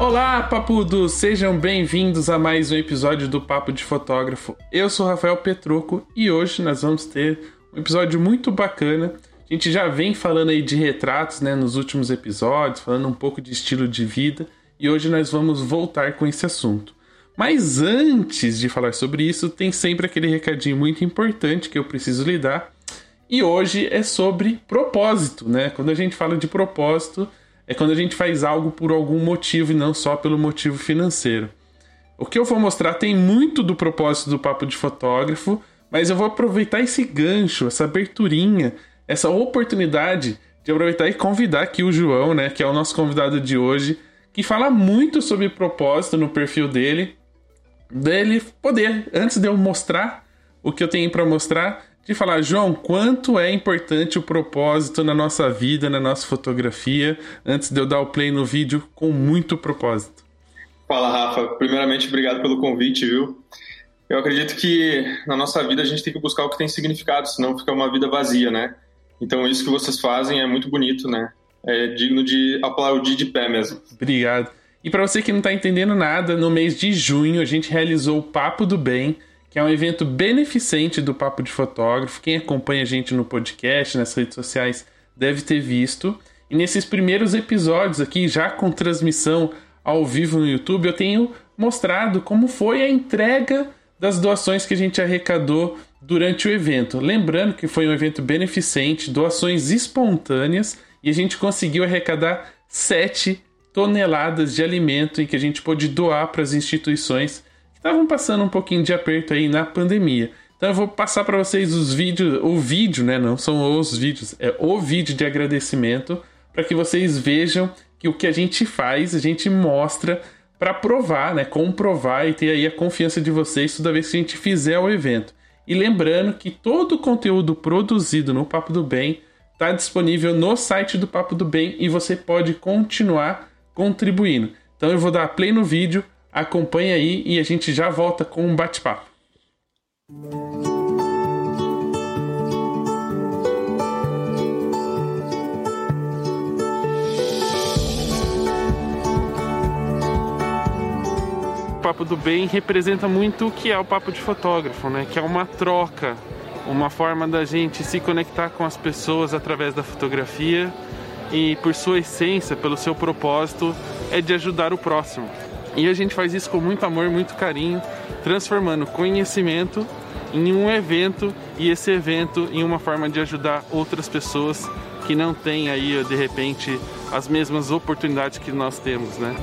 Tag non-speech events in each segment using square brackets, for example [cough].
Olá, papudos! Sejam bem-vindos a mais um episódio do Papo de Fotógrafo. Eu sou Rafael Petroco e hoje nós vamos ter um episódio muito bacana. A gente já vem falando aí de retratos, né, nos últimos episódios, falando um pouco de estilo de vida, e hoje nós vamos voltar com esse assunto. Mas antes de falar sobre isso, tem sempre aquele recadinho muito importante que eu preciso lhe dar. E hoje é sobre propósito, né? Quando a gente fala de propósito, é quando a gente faz algo por algum motivo e não só pelo motivo financeiro. O que eu vou mostrar tem muito do propósito do papo de fotógrafo, mas eu vou aproveitar esse gancho, essa aberturinha, essa oportunidade de aproveitar e convidar aqui o João, né, que é o nosso convidado de hoje, que fala muito sobre propósito no perfil dele, dele poder, antes de eu mostrar o que eu tenho para mostrar, de falar, João, quanto é importante o propósito na nossa vida, na nossa fotografia, antes de eu dar o play no vídeo com muito propósito. Fala, Rafa. Primeiramente, obrigado pelo convite, viu? Eu acredito que na nossa vida a gente tem que buscar o que tem significado, senão fica uma vida vazia, né? Então, isso que vocês fazem é muito bonito, né? É digno de aplaudir de pé mesmo. Obrigado. E para você que não está entendendo nada, no mês de junho a gente realizou o Papo do Bem, que é um evento beneficente do Papo de Fotógrafo. Quem acompanha a gente no podcast, nas redes sociais, deve ter visto. E nesses primeiros episódios aqui, já com transmissão ao vivo no YouTube, eu tenho mostrado como foi a entrega das doações que a gente arrecadou durante o evento. Lembrando que foi um evento beneficente, doações espontâneas, e a gente conseguiu arrecadar 7 toneladas de alimento em que a gente pôde doar para as instituições estavam passando um pouquinho de aperto aí na pandemia. Então eu vou passar para vocês os vídeos, o vídeo, né? Não são os vídeos, é o vídeo de agradecimento para que vocês vejam que o que a gente faz, a gente mostra para provar, né? Comprovar e ter aí a confiança de vocês toda vez que a gente fizer o evento. E lembrando que todo o conteúdo produzido no Papo do Bem está disponível no site do Papo do Bem e você pode continuar contribuindo. Então eu vou dar play no vídeo Acompanhe aí e a gente já volta com um bate-papo. O Papo do Bem representa muito o que é o papo de fotógrafo, né? Que é uma troca, uma forma da gente se conectar com as pessoas através da fotografia e por sua essência, pelo seu propósito, é de ajudar o próximo. E a gente faz isso com muito amor, muito carinho, transformando conhecimento em um evento e esse evento em uma forma de ajudar outras pessoas que não têm aí de repente as mesmas oportunidades que nós temos, né?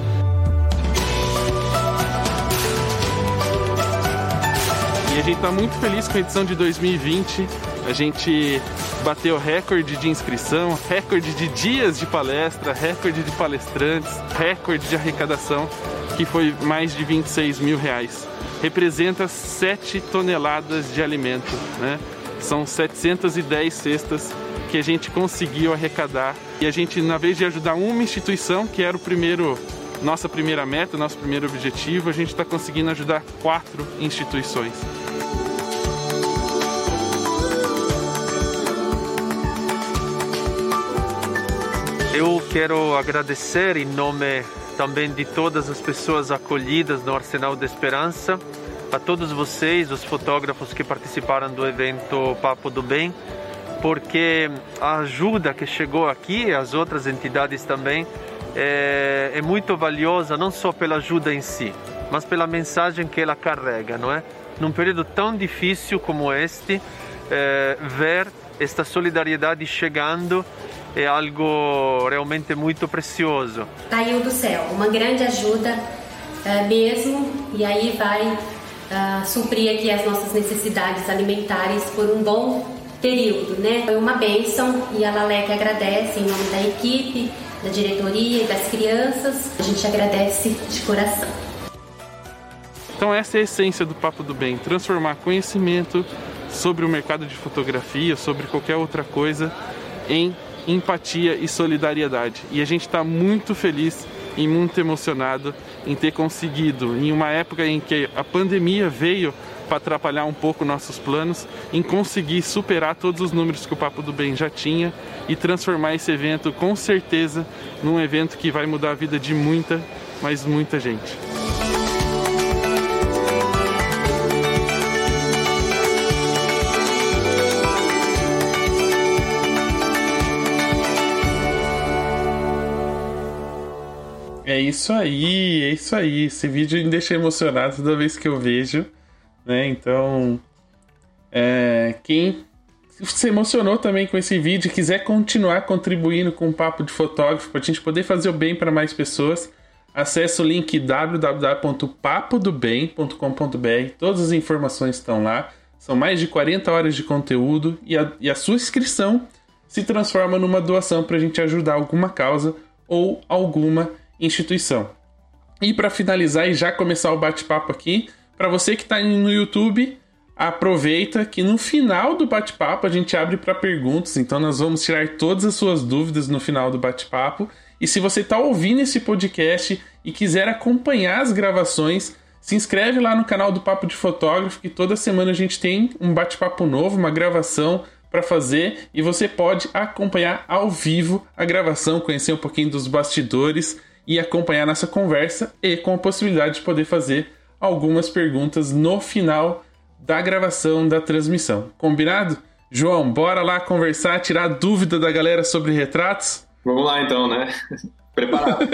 E a gente está muito feliz com a edição de 2020. A gente bateu recorde de inscrição, recorde de dias de palestra, recorde de palestrantes, recorde de arrecadação que foi mais de 26 mil reais. Representa 7 toneladas de alimento, né? São 710 cestas que a gente conseguiu arrecadar. E a gente, na vez de ajudar uma instituição, que era o primeiro, nossa primeira meta, nosso primeiro objetivo, a gente está conseguindo ajudar quatro instituições. Eu quero agradecer em nome também de todas as pessoas acolhidas no Arsenal da Esperança, a todos vocês, os fotógrafos que participaram do evento Papo do Bem, porque a ajuda que chegou aqui, as outras entidades também, é, é muito valiosa, não só pela ajuda em si, mas pela mensagem que ela carrega, não é? Num período tão difícil como este, é, ver esta solidariedade chegando é algo realmente muito precioso. Caiu do céu, uma grande ajuda uh, mesmo, e aí vai uh, suprir aqui as nossas necessidades alimentares por um bom período, né? Foi uma bênção e a Lalec agradece em nome da equipe, da diretoria e das crianças. A gente agradece de coração. Então essa é a essência do Papo do Bem, transformar conhecimento sobre o mercado de fotografia, sobre qualquer outra coisa, em empatia e solidariedade. E a gente está muito feliz e muito emocionado em ter conseguido, em uma época em que a pandemia veio para atrapalhar um pouco nossos planos em conseguir superar todos os números que o Papo do Bem já tinha e transformar esse evento com certeza num evento que vai mudar a vida de muita, mas muita gente. É isso aí, é isso aí. Esse vídeo me deixa emocionado toda vez que eu vejo, né? Então, é, quem se emocionou também com esse vídeo e quiser continuar contribuindo com o papo de fotógrafo para a gente poder fazer o bem para mais pessoas, acesse o link www.papodobem.com.br. Todas as informações estão lá. São mais de 40 horas de conteúdo e a, e a sua inscrição se transforma numa doação para a gente ajudar alguma causa ou alguma instituição. E para finalizar e já começar o bate-papo aqui, para você que está no YouTube, aproveita que no final do bate-papo a gente abre para perguntas, então nós vamos tirar todas as suas dúvidas no final do bate-papo. E se você está ouvindo esse podcast e quiser acompanhar as gravações, se inscreve lá no canal do Papo de Fotógrafo, que toda semana a gente tem um bate-papo novo, uma gravação para fazer e você pode acompanhar ao vivo a gravação, conhecer um pouquinho dos bastidores e acompanhar nossa conversa e com a possibilidade de poder fazer algumas perguntas no final da gravação da transmissão. Combinado? João, bora lá conversar, tirar dúvida da galera sobre retratos? Vamos lá então, né? [laughs] Preparado.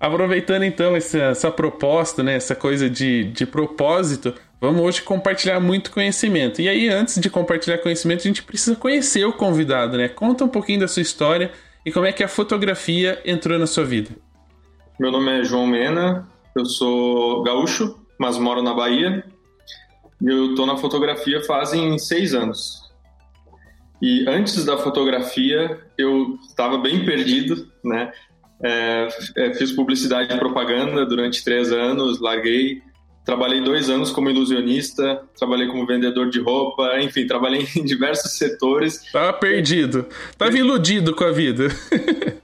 Aproveitando então essa, essa, proposta, né, essa coisa de, de propósito, vamos hoje compartilhar muito conhecimento. E aí, antes de compartilhar conhecimento, a gente precisa conhecer o convidado, né? Conta um pouquinho da sua história, e como é que a fotografia entrou na sua vida? Meu nome é João Mena, eu sou gaúcho, mas moro na Bahia. Eu estou na fotografia fazem seis anos. E antes da fotografia, eu estava bem perdido, né? É, é, fiz publicidade e propaganda durante três anos, larguei, Trabalhei dois anos como ilusionista, trabalhei como vendedor de roupa, enfim, trabalhei [laughs] em diversos setores. Tava perdido, tava iludido com a vida.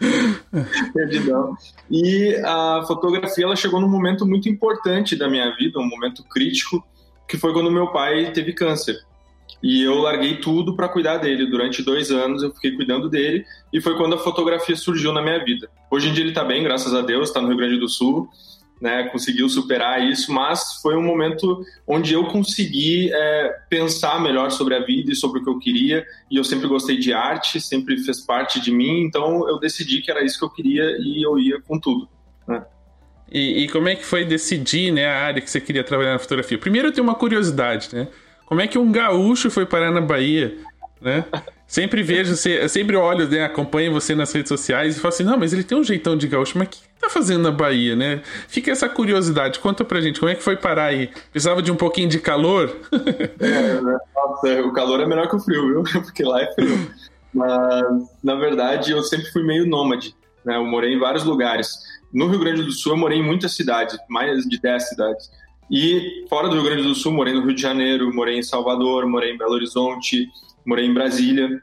[laughs] Perdidão. E a fotografia ela chegou num momento muito importante da minha vida, um momento crítico, que foi quando meu pai teve câncer. E eu larguei tudo para cuidar dele. Durante dois anos eu fiquei cuidando dele e foi quando a fotografia surgiu na minha vida. Hoje em dia ele está bem, graças a Deus, está no Rio Grande do Sul né, conseguiu superar isso, mas foi um momento onde eu consegui é, pensar melhor sobre a vida e sobre o que eu queria. E eu sempre gostei de arte, sempre fez parte de mim, então eu decidi que era isso que eu queria e eu ia com tudo. Né? E, e, como é que foi decidir né, a área que você queria trabalhar na fotografia? Primeiro eu tenho uma curiosidade, né? Como é que um gaúcho foi parar na Bahia? Né? Sempre vejo, você, sempre olho, né, acompanho você nas redes sociais e falo assim, não, mas ele tem um jeitão de gaúcho, mas o que tá fazendo na Bahia, né? Fica essa curiosidade, conta pra gente, como é que foi parar aí? Precisava de um pouquinho de calor? É? Nossa, o calor é melhor que o frio, viu? [laughs] Porque lá é frio. Mas, na verdade, eu sempre fui meio nômade, né? Eu morei em vários lugares. No Rio Grande do Sul, eu morei em muitas cidades, mais de 10 cidades. E fora do Rio Grande do Sul, morei no Rio de Janeiro, morei em Salvador, morei em Belo Horizonte, morei em Brasília.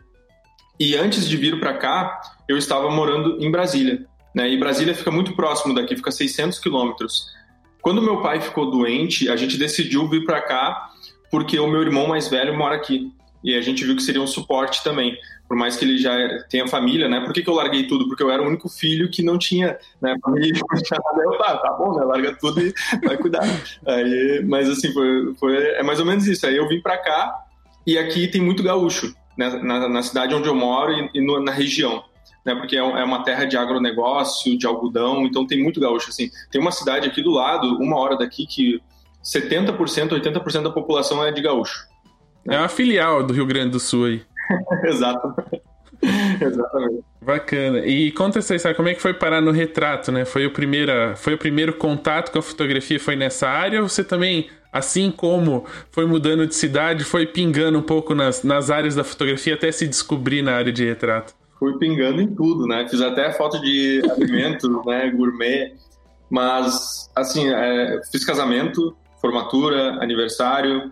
E antes de vir para cá, eu estava morando em Brasília. Né? E Brasília fica muito próximo daqui, fica 600 quilômetros. Quando meu pai ficou doente, a gente decidiu vir para cá porque o meu irmão mais velho mora aqui. E a gente viu que seria um suporte também, por mais que ele já tenha família, né? Por que, que eu larguei tudo? Porque eu era o único filho que não tinha né, família. [laughs] Eu, tá, tá bom, né? Larga tudo e vai cuidar. Aí, mas assim, foi, foi, é mais ou menos isso. Aí eu vim para cá e aqui tem muito gaúcho, né? na, na cidade onde eu moro e, e no, na região né, porque é, é uma terra de agronegócio, de algodão, então tem muito gaúcho. Assim. Tem uma cidade aqui do lado, uma hora daqui, que 70%, 80% da população é de gaúcho. Né? É uma filial do Rio Grande do Sul aí. [laughs] Exato. [laughs] Exatamente. Bacana. E conta essa história, como é que foi parar no retrato, né? Foi o, primeiro, foi o primeiro contato com a fotografia, foi nessa área? Ou você também, assim como foi mudando de cidade, foi pingando um pouco nas, nas áreas da fotografia até se descobrir na área de retrato? fui pingando em tudo, né? Fiz até foto de [laughs] alimentos, né? Gourmet. Mas, assim, é, fiz casamento, formatura, aniversário.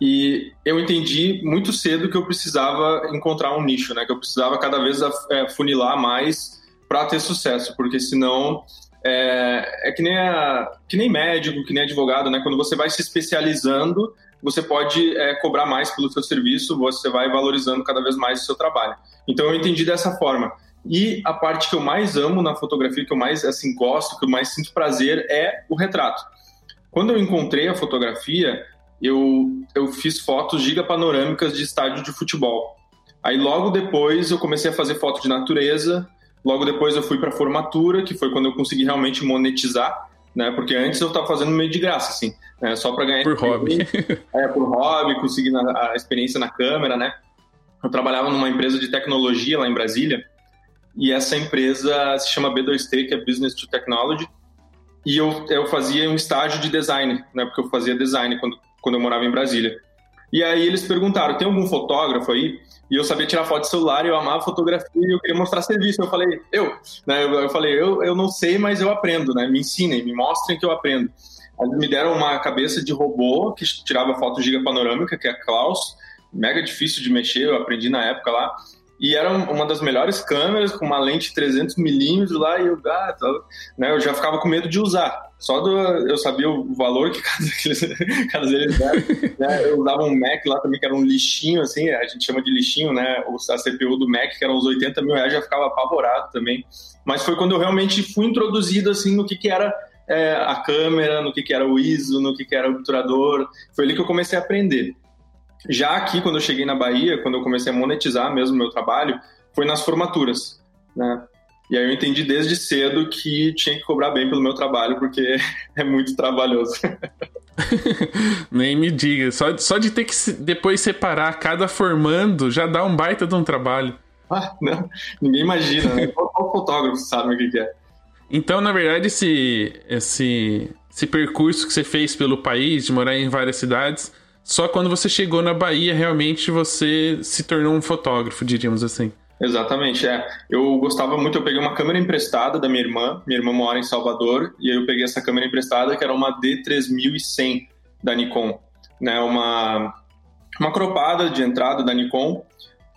E eu entendi muito cedo que eu precisava encontrar um nicho, né? Que eu precisava cada vez é, funilar mais para ter sucesso, porque senão é, é que, nem a, que nem médico, que nem advogado, né? Quando você vai se especializando, você pode é, cobrar mais pelo seu serviço, você vai valorizando cada vez mais o seu trabalho. Então eu entendi dessa forma. E a parte que eu mais amo na fotografia, que eu mais assim gosto, que eu mais sinto prazer é o retrato. Quando eu encontrei a fotografia, eu, eu fiz fotos gigapanorâmicas de estádio de futebol. Aí logo depois eu comecei a fazer foto de natureza, logo depois eu fui para formatura, que foi quando eu consegui realmente monetizar, né? Porque antes eu estava fazendo meio de graça, assim, né? só para ganhar por hobby. [laughs] É, por hobby, conseguir a experiência na câmera, né? Eu trabalhava numa empresa de tecnologia lá em Brasília, e essa empresa se chama B2T, que é Business to Technology, e eu, eu fazia um estágio de design, né? Porque eu fazia design quando, quando eu morava em Brasília. E aí eles perguntaram, tem algum fotógrafo aí? E eu sabia tirar foto de celular, eu amava fotografia e eu queria mostrar serviço. Eu falei, eu, né? Eu, falei, eu, eu não sei, mas eu aprendo, né? Me ensinem, me mostrem que eu aprendo. Eles me deram uma cabeça de robô que tirava foto giga panorâmica, que é a Klaus, mega difícil de mexer, eu aprendi na época lá e era uma das melhores câmeras com uma lente 300 milímetros lá e eu, ah, tá, né, eu já ficava com medo de usar. Só do, eu sabia o valor que [laughs] cada, cada deles era. né? Eu usava um Mac lá também que era um lixinho, assim, a gente chama de lixinho, né? A CPU do Mac que era uns 80 mil reais já ficava apavorado também. Mas foi quando eu realmente fui introduzido assim no que, que era é, a câmera, no que, que era o ISO, no que, que era o obturador. Foi ali que eu comecei a aprender. Já aqui, quando eu cheguei na Bahia, quando eu comecei a monetizar mesmo meu trabalho, foi nas formaturas, né? E aí eu entendi desde cedo que tinha que cobrar bem pelo meu trabalho, porque [laughs] é muito trabalhoso. [laughs] Nem me diga. Só, só de ter que depois separar cada formando já dá um baita de um trabalho. Ah, não. Ninguém imagina, né? Qual fotógrafo sabe o que é? Então, na verdade, esse, esse, esse percurso que você fez pelo país, de morar em várias cidades, só quando você chegou na Bahia, realmente você se tornou um fotógrafo, diríamos assim. Exatamente, é. Eu gostava muito, eu peguei uma câmera emprestada da minha irmã, minha irmã mora em Salvador, e aí eu peguei essa câmera emprestada que era uma D3100 da Nikon, né, uma, uma cropada de entrada da Nikon,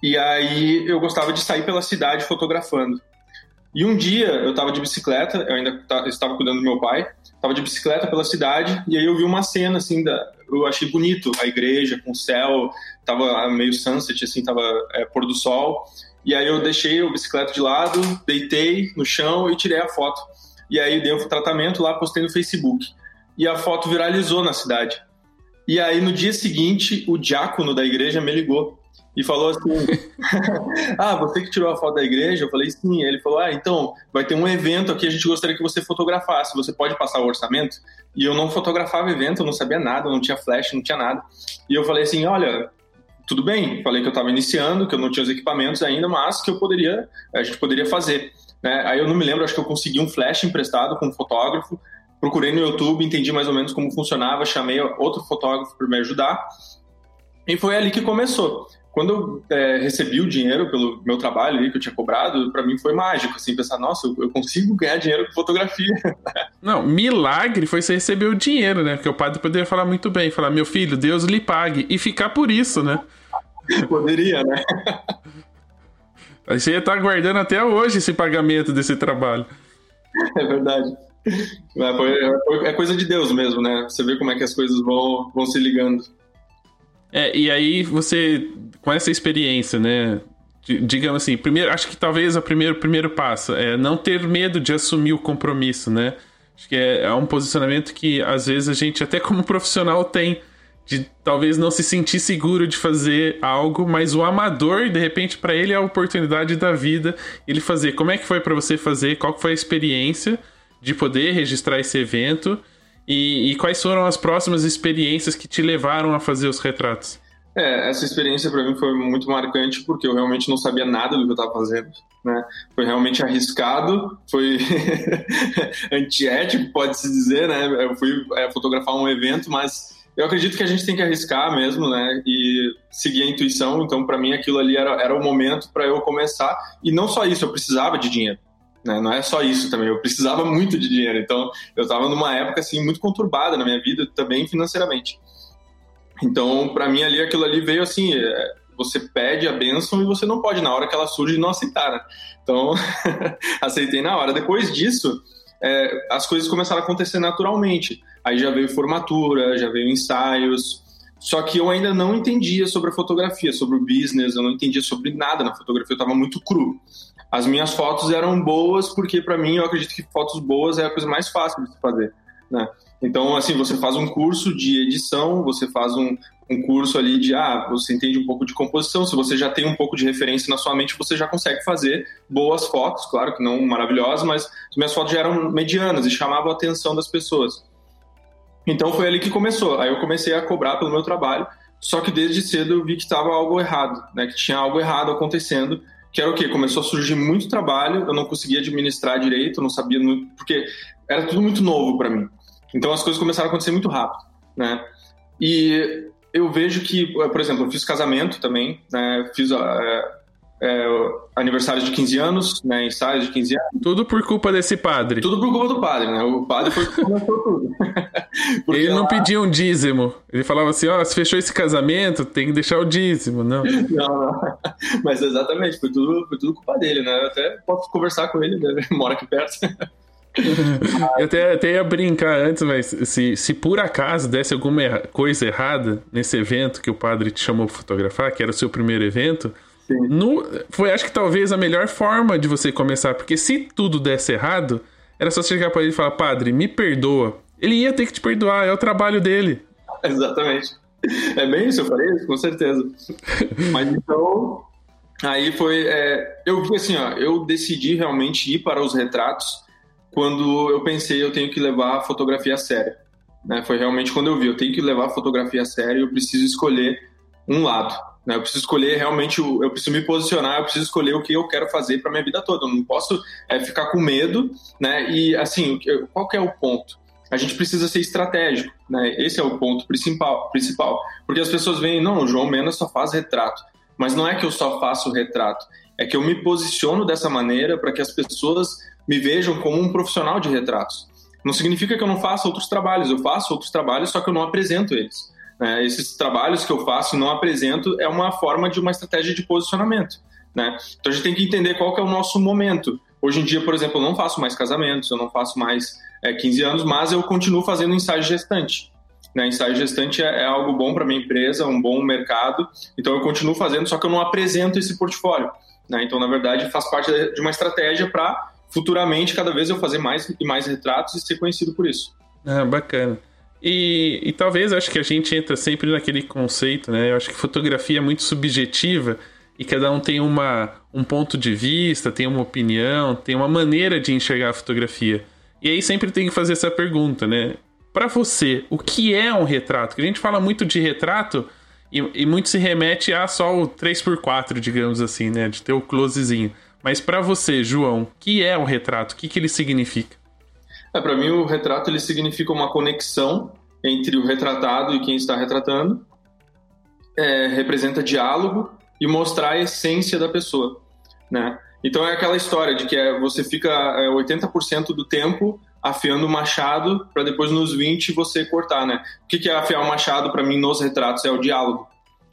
e aí eu gostava de sair pela cidade fotografando. E um dia eu estava de bicicleta, eu ainda estava cuidando do meu pai, estava de bicicleta pela cidade e aí eu vi uma cena assim da, eu achei bonito a igreja com o céu, tava meio sunset assim, tava é, pôr do sol. E aí eu deixei o bicicleta de lado, deitei no chão e tirei a foto. E aí dei um tratamento lá, postei no Facebook. E a foto viralizou na cidade. E aí no dia seguinte, o diácono da igreja me ligou e falou assim: [laughs] Ah, você que tirou a foto da igreja? Eu falei: Sim. Ele falou: Ah, então vai ter um evento aqui, a gente gostaria que você fotografasse. Você pode passar o orçamento? E eu não fotografava evento, eu não sabia nada, não tinha flash, não tinha nada. E eu falei assim: Olha, tudo bem. Falei que eu estava iniciando, que eu não tinha os equipamentos ainda, mas que eu poderia, a gente poderia fazer. Né? Aí eu não me lembro, acho que eu consegui um flash emprestado com um fotógrafo. Procurei no YouTube, entendi mais ou menos como funcionava, chamei outro fotógrafo para me ajudar. E foi ali que começou quando eu é, recebi o dinheiro pelo meu trabalho ali que eu tinha cobrado, para mim foi mágico, assim, pensar, nossa, eu, consigo ganhar dinheiro com fotografia. [laughs] Não, milagre foi você receber o dinheiro, né? Porque o padre poderia falar muito bem, falar, meu filho, Deus lhe pague, e ficar por isso, né? Poderia, né? Aí você ia estar aguardando até hoje esse pagamento desse trabalho. É verdade. É, é coisa de Deus mesmo, né? Você vê como é que as coisas vão, vão se ligando. É, e aí você, com essa experiência, né? Digamos assim, primeiro, acho que talvez o primeiro, primeiro passo é não ter medo de assumir o compromisso, né? Acho que é, é um posicionamento que às vezes a gente, até como profissional, tem de talvez não se sentir seguro de fazer algo, mas o amador, de repente, para ele é a oportunidade da vida ele fazer. Como é que foi para você fazer? Qual foi a experiência de poder registrar esse evento? E, e quais foram as próximas experiências que te levaram a fazer os retratos? É, essa experiência para mim foi muito marcante porque eu realmente não sabia nada do que eu estava fazendo, né? Foi realmente arriscado, foi [laughs] antiético, pode-se dizer, né? Eu fui é, fotografar um evento, mas eu acredito que a gente tem que arriscar mesmo, né? E seguir a intuição. Então, para mim, aquilo ali era, era o momento para eu começar. E não só isso, eu precisava de dinheiro. Né? Não é só isso também, eu precisava muito de dinheiro, então eu estava numa época assim muito conturbada na minha vida, também financeiramente. Então, para mim ali aquilo ali veio assim, é, você pede a bênção e você não pode na hora que ela surge não aceitar, né? Então, [laughs] aceitei na hora. Depois disso, é, as coisas começaram a acontecer naturalmente. Aí já veio formatura, já veio ensaios, só que eu ainda não entendia sobre a fotografia, sobre o business, eu não entendia sobre nada na fotografia, eu estava muito cru. As minhas fotos eram boas porque, para mim, eu acredito que fotos boas é a coisa mais fácil de se fazer, né? Então, assim, você faz um curso de edição, você faz um, um curso ali de, ah, você entende um pouco de composição, se você já tem um pouco de referência na sua mente, você já consegue fazer boas fotos, claro que não maravilhosas, mas as minhas fotos já eram medianas e chamavam a atenção das pessoas. Então foi ali que começou. Aí eu comecei a cobrar pelo meu trabalho, só que desde cedo eu vi que estava algo errado, né? Que tinha algo errado acontecendo. Que era o quê? Começou a surgir muito trabalho, eu não conseguia administrar direito, não sabia porque era tudo muito novo para mim. Então as coisas começaram a acontecer muito rápido, né? E eu vejo que, por exemplo, eu fiz casamento também, né? Fiz é, é, aniversário de 15 anos, né, ensaio de 15 anos. Tudo por culpa desse padre. Tudo por culpa do padre, né? O padre foi que começou tudo. [laughs] ele não lá... pedia um dízimo. Ele falava assim, ó, oh, se fechou esse casamento, tem que deixar o dízimo, não. [laughs] não, não. Mas exatamente, foi tudo, foi tudo culpa dele, né? Eu até posso conversar com ele, né? ele [laughs] mora aqui perto. [laughs] Eu até, até ia brincar antes, mas se, se por acaso desse alguma coisa errada nesse evento que o padre te chamou para fotografar, que era o seu primeiro evento, no, foi acho que talvez a melhor forma de você começar, porque se tudo desse errado, era só chegar para ele e falar: Padre, me perdoa. Ele ia ter que te perdoar, é o trabalho dele. [laughs] Exatamente. É bem isso, eu falei isso, com certeza. [laughs] Mas então, aí foi. É, eu assim, ó, eu decidi realmente ir para os retratos quando eu pensei eu tenho que levar a fotografia a sério. Né? Foi realmente quando eu vi, eu tenho que levar a fotografia a sério, eu preciso escolher um lado. Né? Eu preciso escolher realmente, eu preciso me posicionar, eu preciso escolher o que eu quero fazer para minha vida toda. Eu não posso é, ficar com medo, né? E assim, qual que é o ponto? A gente precisa ser estratégico, né? Esse é o ponto principal, principal. Porque as pessoas veem, não, o João Mena só faz retrato. Mas não é que eu só faço retrato, é que eu me posiciono dessa maneira para que as pessoas me vejam como um profissional de retratos. Não significa que eu não faça outros trabalhos, eu faço outros trabalhos, só que eu não apresento eles. Né? Esses trabalhos que eu faço e não apresento é uma forma de uma estratégia de posicionamento. Né? Então a gente tem que entender qual que é o nosso momento. Hoje em dia, por exemplo, eu não faço mais casamentos, eu não faço mais é, 15 anos, mas eu continuo fazendo ensaio gestante. Né? Ensaio gestante é, é algo bom para minha empresa, um bom mercado, então eu continuo fazendo, só que eu não apresento esse portfólio. Né? Então, na verdade, faz parte de uma estratégia para futuramente, cada vez eu fazer mais e mais retratos e ser conhecido por isso. Ah, bacana. E, e talvez acho que a gente entra sempre naquele conceito, né? Eu acho que fotografia é muito subjetiva e cada um tem uma, um ponto de vista, tem uma opinião, tem uma maneira de enxergar a fotografia. E aí sempre tem que fazer essa pergunta, né? Para você, o que é um retrato? Porque a gente fala muito de retrato e, e muito se remete a só o 3x4, digamos assim, né? De ter o closezinho. Mas para você, João, o que é um retrato? O que, que ele significa? É, para mim, o retrato ele significa uma conexão entre o retratado e quem está retratando. É, representa diálogo e mostrar a essência da pessoa, né? Então é aquela história de que é, você fica é, 80% do tempo afiando o machado para depois nos 20 você cortar, né? O que, que é afiar o machado para mim nos retratos é o diálogo,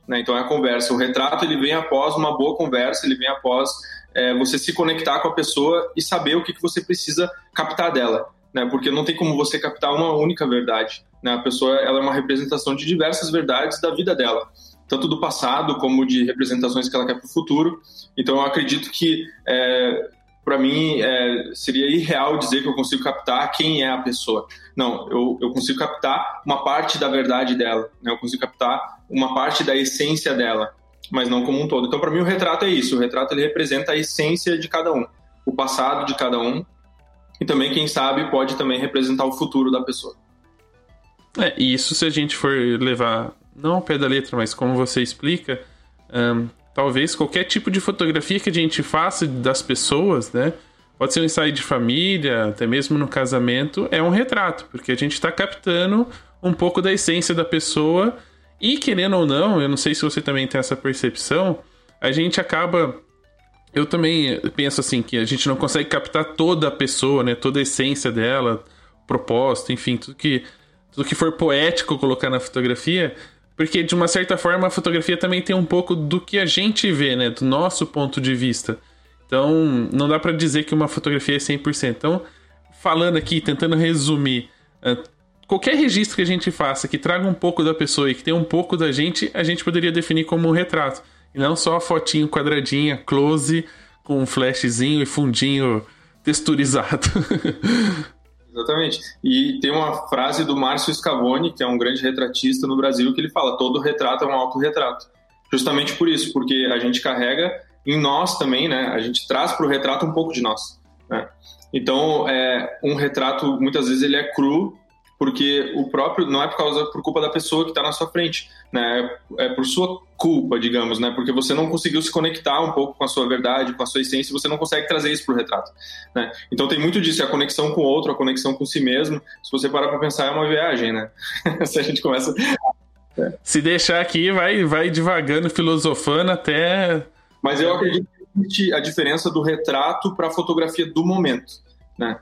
né? Então é a conversa. O retrato ele vem após uma boa conversa, ele vem após é, você se conectar com a pessoa e saber o que, que você precisa captar dela né? Porque não tem como você captar uma única verdade, né? A pessoa ela é uma representação de diversas verdades da vida dela, tanto do passado como de representações que ela quer para o futuro. Então eu acredito que é, para mim é, seria irreal dizer que eu consigo captar quem é a pessoa. Não, eu, eu consigo captar uma parte da verdade dela, né? Eu consigo captar uma parte da essência dela, mas não como um todo. Então para mim o retrato é isso. O retrato ele representa a essência de cada um, o passado de cada um e também, quem sabe, pode também representar o futuro da pessoa. É, isso se a gente for levar, não ao pé da letra, mas como você explica, um, talvez qualquer tipo de fotografia que a gente faça das pessoas, né? Pode ser um ensaio de família, até mesmo no casamento, é um retrato, porque a gente está captando um pouco da essência da pessoa e, querendo ou não, eu não sei se você também tem essa percepção, a gente acaba eu também penso assim que a gente não consegue captar toda a pessoa, né? Toda a essência dela, propósito, enfim, tudo que tudo que for poético colocar na fotografia, porque de uma certa forma a fotografia também tem um pouco do que a gente vê, né? Do nosso ponto de vista. Então, não dá para dizer que uma fotografia é 100%. Então, falando aqui, tentando resumir, uh, qualquer registro que a gente faça que traga um pouco da pessoa e que tenha um pouco da gente, a gente poderia definir como um retrato. E não só a fotinho quadradinha, close, com um flashzinho e fundinho texturizado. [laughs] Exatamente. E tem uma frase do Márcio Scavone, que é um grande retratista no Brasil, que ele fala: todo retrato é um autorretrato. Justamente por isso, porque a gente carrega em nós também, né? A gente traz para o retrato um pouco de nós. Né? Então, é, um retrato muitas vezes ele é cru porque o próprio não é por causa por culpa da pessoa que está na sua frente, né? É por sua culpa, digamos, né? Porque você não conseguiu se conectar um pouco com a sua verdade, com a sua essência, você não consegue trazer isso para o retrato, né? Então tem muito disso, é a conexão com o outro, a conexão com si mesmo. Se você parar para pensar, é uma viagem, né? [laughs] se a gente começa é. [laughs] Se deixar aqui, vai vai devagando, filosofando até Mas eu acredito que a diferença do retrato para a fotografia do momento, né?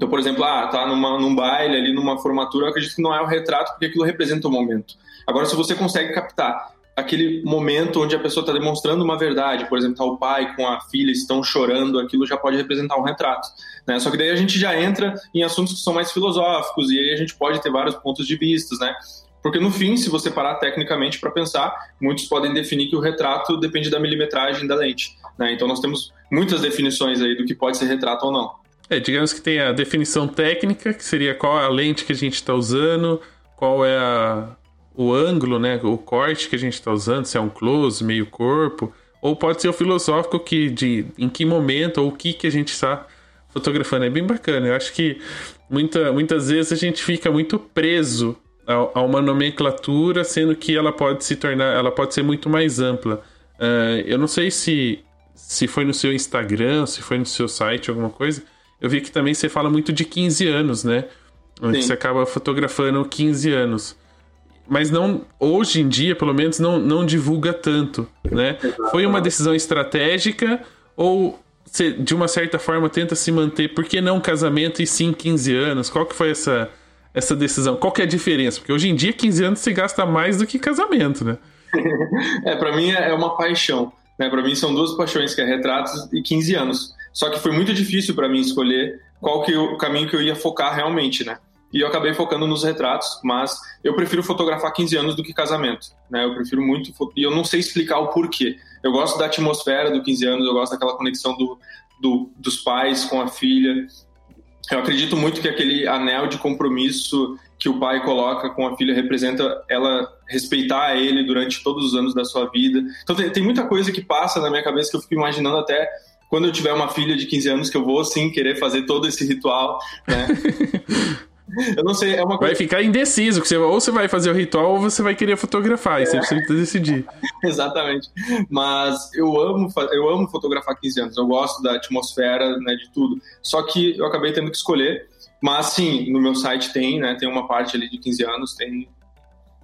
Então, por exemplo, ah, tá numa, num baile ali, numa formatura, eu acredito que não é o retrato, porque aquilo representa o momento. Agora, se você consegue captar aquele momento onde a pessoa está demonstrando uma verdade, por exemplo, tá o pai com a filha estão chorando, aquilo já pode representar um retrato. Né? Só que daí a gente já entra em assuntos que são mais filosóficos e aí a gente pode ter vários pontos de vista, né? Porque no fim, se você parar tecnicamente para pensar, muitos podem definir que o retrato depende da milimetragem da lente. Né? Então nós temos muitas definições aí do que pode ser retrato ou não. É, digamos que tem a definição técnica, que seria qual a lente que a gente está usando, qual é a, o ângulo, né, o corte que a gente está usando, se é um close, meio corpo, ou pode ser o filosófico que de em que momento ou o que que a gente está fotografando. É bem bacana. Eu acho que muita, muitas vezes a gente fica muito preso a, a, uma nomenclatura, sendo que ela pode se tornar, ela pode ser muito mais ampla. Uh, eu não sei se se foi no seu Instagram, se foi no seu site, alguma coisa eu vi que também você fala muito de 15 anos, né? Onde você acaba fotografando 15 anos. Mas não, hoje em dia, pelo menos, não, não divulga tanto, né? Foi uma decisão estratégica ou você, de uma certa forma, tenta se manter? Por que não casamento e sim 15 anos? Qual que foi essa, essa decisão? Qual que é a diferença? Porque hoje em dia, 15 anos se gasta mais do que casamento, né? [laughs] é, para mim é uma paixão. Né? Para mim são duas paixões, que é retratos e 15 anos. Só que foi muito difícil para mim escolher qual que o caminho que eu ia focar realmente, né? E eu acabei focando nos retratos, mas eu prefiro fotografar 15 anos do que casamento, né? Eu prefiro muito e eu não sei explicar o porquê. Eu gosto da atmosfera do 15 anos, eu gosto daquela conexão do, do, dos pais com a filha. Eu acredito muito que aquele anel de compromisso que o pai coloca com a filha representa ela respeitar ele durante todos os anos da sua vida. Então tem, tem muita coisa que passa na minha cabeça que eu fico imaginando até quando eu tiver uma filha de 15 anos que eu vou sim querer fazer todo esse ritual, né? [laughs] eu não sei, é uma coisa... Vai ficar indeciso, você, ou você vai fazer o ritual ou você vai querer fotografar, e você precisa decidir. [laughs] Exatamente. Mas eu amo, eu amo fotografar 15 anos, eu gosto da atmosfera, né, de tudo. Só que eu acabei tendo que escolher, mas sim, no meu site tem, né, tem uma parte ali de 15 anos, tem...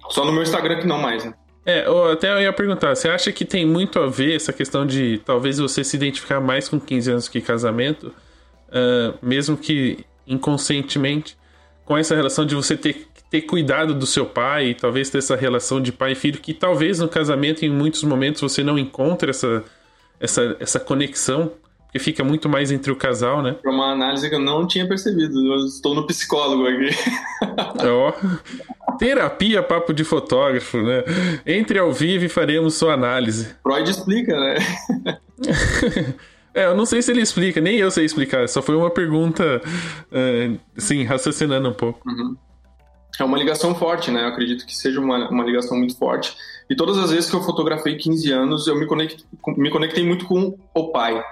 Só no meu Instagram que não mais, né? É, eu até ia perguntar, você acha que tem muito a ver essa questão de talvez você se identificar mais com 15 anos que casamento, uh, mesmo que inconscientemente, com essa relação de você ter ter cuidado do seu pai, talvez ter essa relação de pai e filho, que talvez no casamento, em muitos momentos, você não encontre essa, essa, essa conexão, porque fica muito mais entre o casal, né? É uma análise que eu não tinha percebido. Eu estou no psicólogo aqui. Ó. Terapia Papo de Fotógrafo, né? Entre ao vivo e faremos sua análise. Freud explica, né? [laughs] é, eu não sei se ele explica, nem eu sei explicar, só foi uma pergunta, uh, sim, raciocinando um pouco. Uhum. É uma ligação forte, né? Eu acredito que seja uma, uma ligação muito forte. E todas as vezes que eu fotografei 15 anos, eu me conectei, me conectei muito com o pai.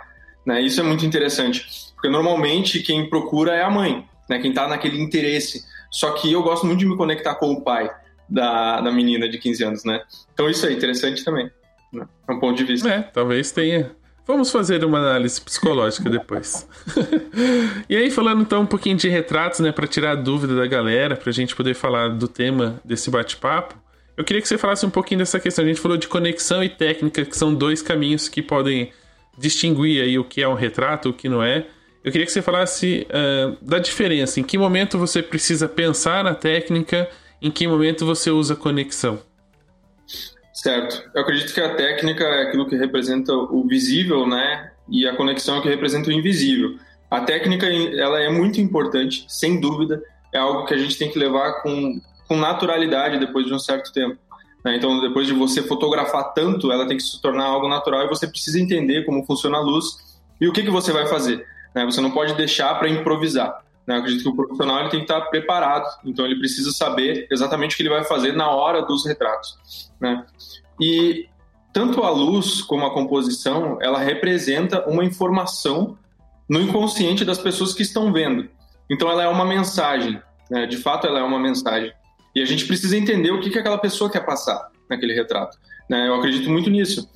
Né? Isso é muito interessante, porque normalmente quem procura é a mãe, né? quem está naquele interesse. Só que eu gosto muito de me conectar com o pai da, da menina de 15 anos, né? Então isso é interessante também, né? É um ponto de vista. É, talvez tenha. Vamos fazer uma análise psicológica depois. [laughs] e aí, falando então um pouquinho de retratos, né, para tirar a dúvida da galera, para a gente poder falar do tema desse bate-papo, eu queria que você falasse um pouquinho dessa questão. A gente falou de conexão e técnica, que são dois caminhos que podem distinguir aí o que é um retrato, o que não é. Eu queria que você falasse uh, da diferença. Em que momento você precisa pensar na técnica, em que momento você usa conexão? Certo. Eu acredito que a técnica é aquilo que representa o visível, né? E a conexão é o que representa o invisível. A técnica ela é muito importante, sem dúvida, é algo que a gente tem que levar com, com naturalidade depois de um certo tempo. Né? Então, depois de você fotografar tanto, ela tem que se tornar algo natural e você precisa entender como funciona a luz e o que, que você vai fazer. Né? Você não pode deixar para improvisar. Né? Eu acredito que o profissional ele tem que estar preparado, então ele precisa saber exatamente o que ele vai fazer na hora dos retratos. Né? E tanto a luz como a composição, ela representa uma informação no inconsciente das pessoas que estão vendo. Então ela é uma mensagem, né? de fato ela é uma mensagem. E a gente precisa entender o que, que aquela pessoa quer passar naquele retrato. Né? Eu acredito muito nisso.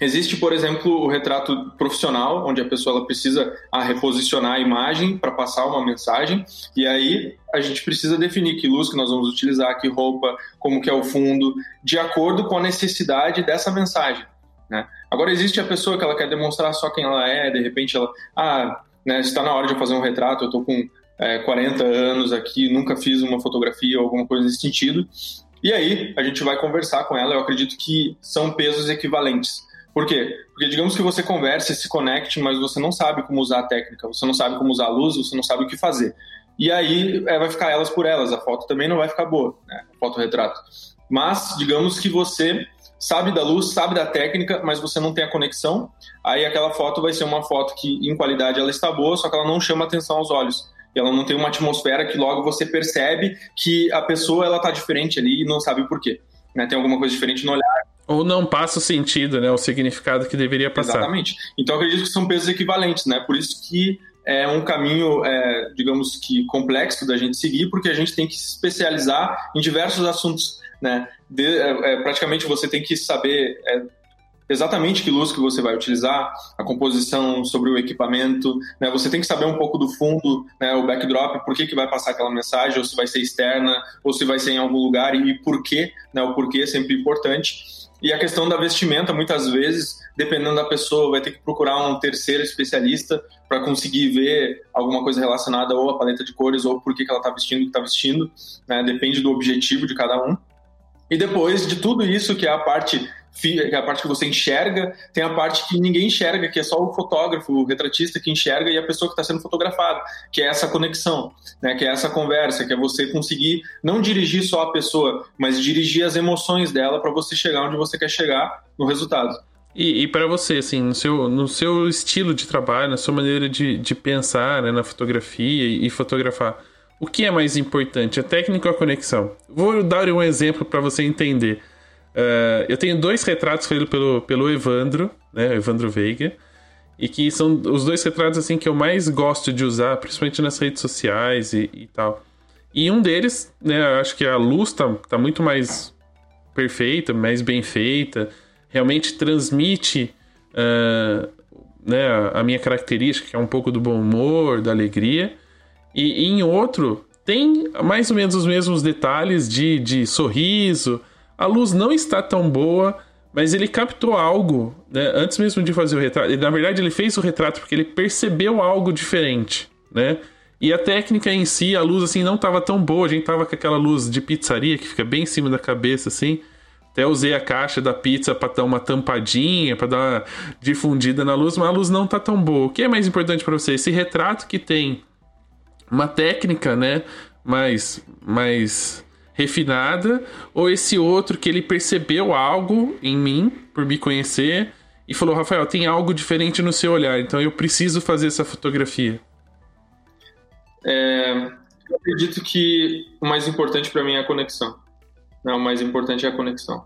Existe, por exemplo, o retrato profissional, onde a pessoa precisa a reposicionar a imagem para passar uma mensagem, e aí a gente precisa definir que luz que nós vamos utilizar, que roupa, como que é o fundo, de acordo com a necessidade dessa mensagem. Né? Agora existe a pessoa que ela quer demonstrar só quem ela é, de repente ela, ah, né, está na hora de fazer um retrato, eu estou com é, 40 anos aqui, nunca fiz uma fotografia ou alguma coisa nesse sentido, e aí a gente vai conversar com ela. Eu acredito que são pesos equivalentes. Por quê? Porque digamos que você converse, se conecte, mas você não sabe como usar a técnica, você não sabe como usar a luz, você não sabe o que fazer. E aí é, vai ficar elas por elas, a foto também não vai ficar boa, né? foto-retrato. Mas digamos que você sabe da luz, sabe da técnica, mas você não tem a conexão, aí aquela foto vai ser uma foto que em qualidade ela está boa, só que ela não chama atenção aos olhos. Ela não tem uma atmosfera que logo você percebe que a pessoa ela tá diferente ali e não sabe o porquê. Né? Tem alguma coisa diferente no olhar, ou não passa o sentido, né? O significado que deveria passar. Exatamente. Então acredito que são pesos equivalentes, né? Por isso que é um caminho, é, digamos que complexo da gente seguir, porque a gente tem que se especializar em diversos assuntos, né? De, é, é praticamente você tem que saber é, exatamente que luz que você vai utilizar, a composição sobre o equipamento, né? Você tem que saber um pouco do fundo, né? O backdrop, por que, que vai passar aquela mensagem, ou se vai ser externa, ou se vai ser em algum lugar e, por quê, né? O porquê é sempre importante. E a questão da vestimenta, muitas vezes, dependendo da pessoa, vai ter que procurar um terceiro especialista para conseguir ver alguma coisa relacionada ou à paleta de cores ou por que, que ela está vestindo o que está vestindo. Né? Depende do objetivo de cada um. E depois de tudo isso, que é a parte que é a parte que você enxerga, tem a parte que ninguém enxerga, que é só o fotógrafo, o retratista que enxerga e a pessoa que está sendo fotografada, que é essa conexão, né, que é essa conversa, que é você conseguir não dirigir só a pessoa, mas dirigir as emoções dela para você chegar onde você quer chegar no resultado. E, e para você, assim, no seu, no seu estilo de trabalho, na sua maneira de, de pensar né, na fotografia e, e fotografar, o que é mais importante, a técnica ou a conexão? Vou dar um exemplo para você entender. Uh, eu tenho dois retratos feitos pelo, pelo Evandro, né, Evandro Veiga, e que são os dois retratos assim que eu mais gosto de usar, principalmente nas redes sociais e, e tal. E um deles, né, acho que a luz tá, tá muito mais perfeita, mais bem feita, realmente transmite uh, né, a minha característica, que é um pouco do bom humor, da alegria. E, e em outro, tem mais ou menos os mesmos detalhes de, de sorriso, a luz não está tão boa, mas ele captou algo, né? Antes mesmo de fazer o retrato. Na verdade, ele fez o retrato porque ele percebeu algo diferente, né? E a técnica em si, a luz assim não estava tão boa. A gente tava com aquela luz de pizzaria que fica bem em cima da cabeça assim. Até usei a caixa da pizza para dar uma tampadinha, para dar uma difundida na luz, mas a luz não tá tão boa. O que é mais importante para você? Esse retrato que tem uma técnica, né, mais mais refinada, ou esse outro que ele percebeu algo em mim, por me conhecer, e falou: Rafael, tem algo diferente no seu olhar, então eu preciso fazer essa fotografia? É, eu acredito que o mais importante para mim é a conexão. Não, o mais importante é a conexão.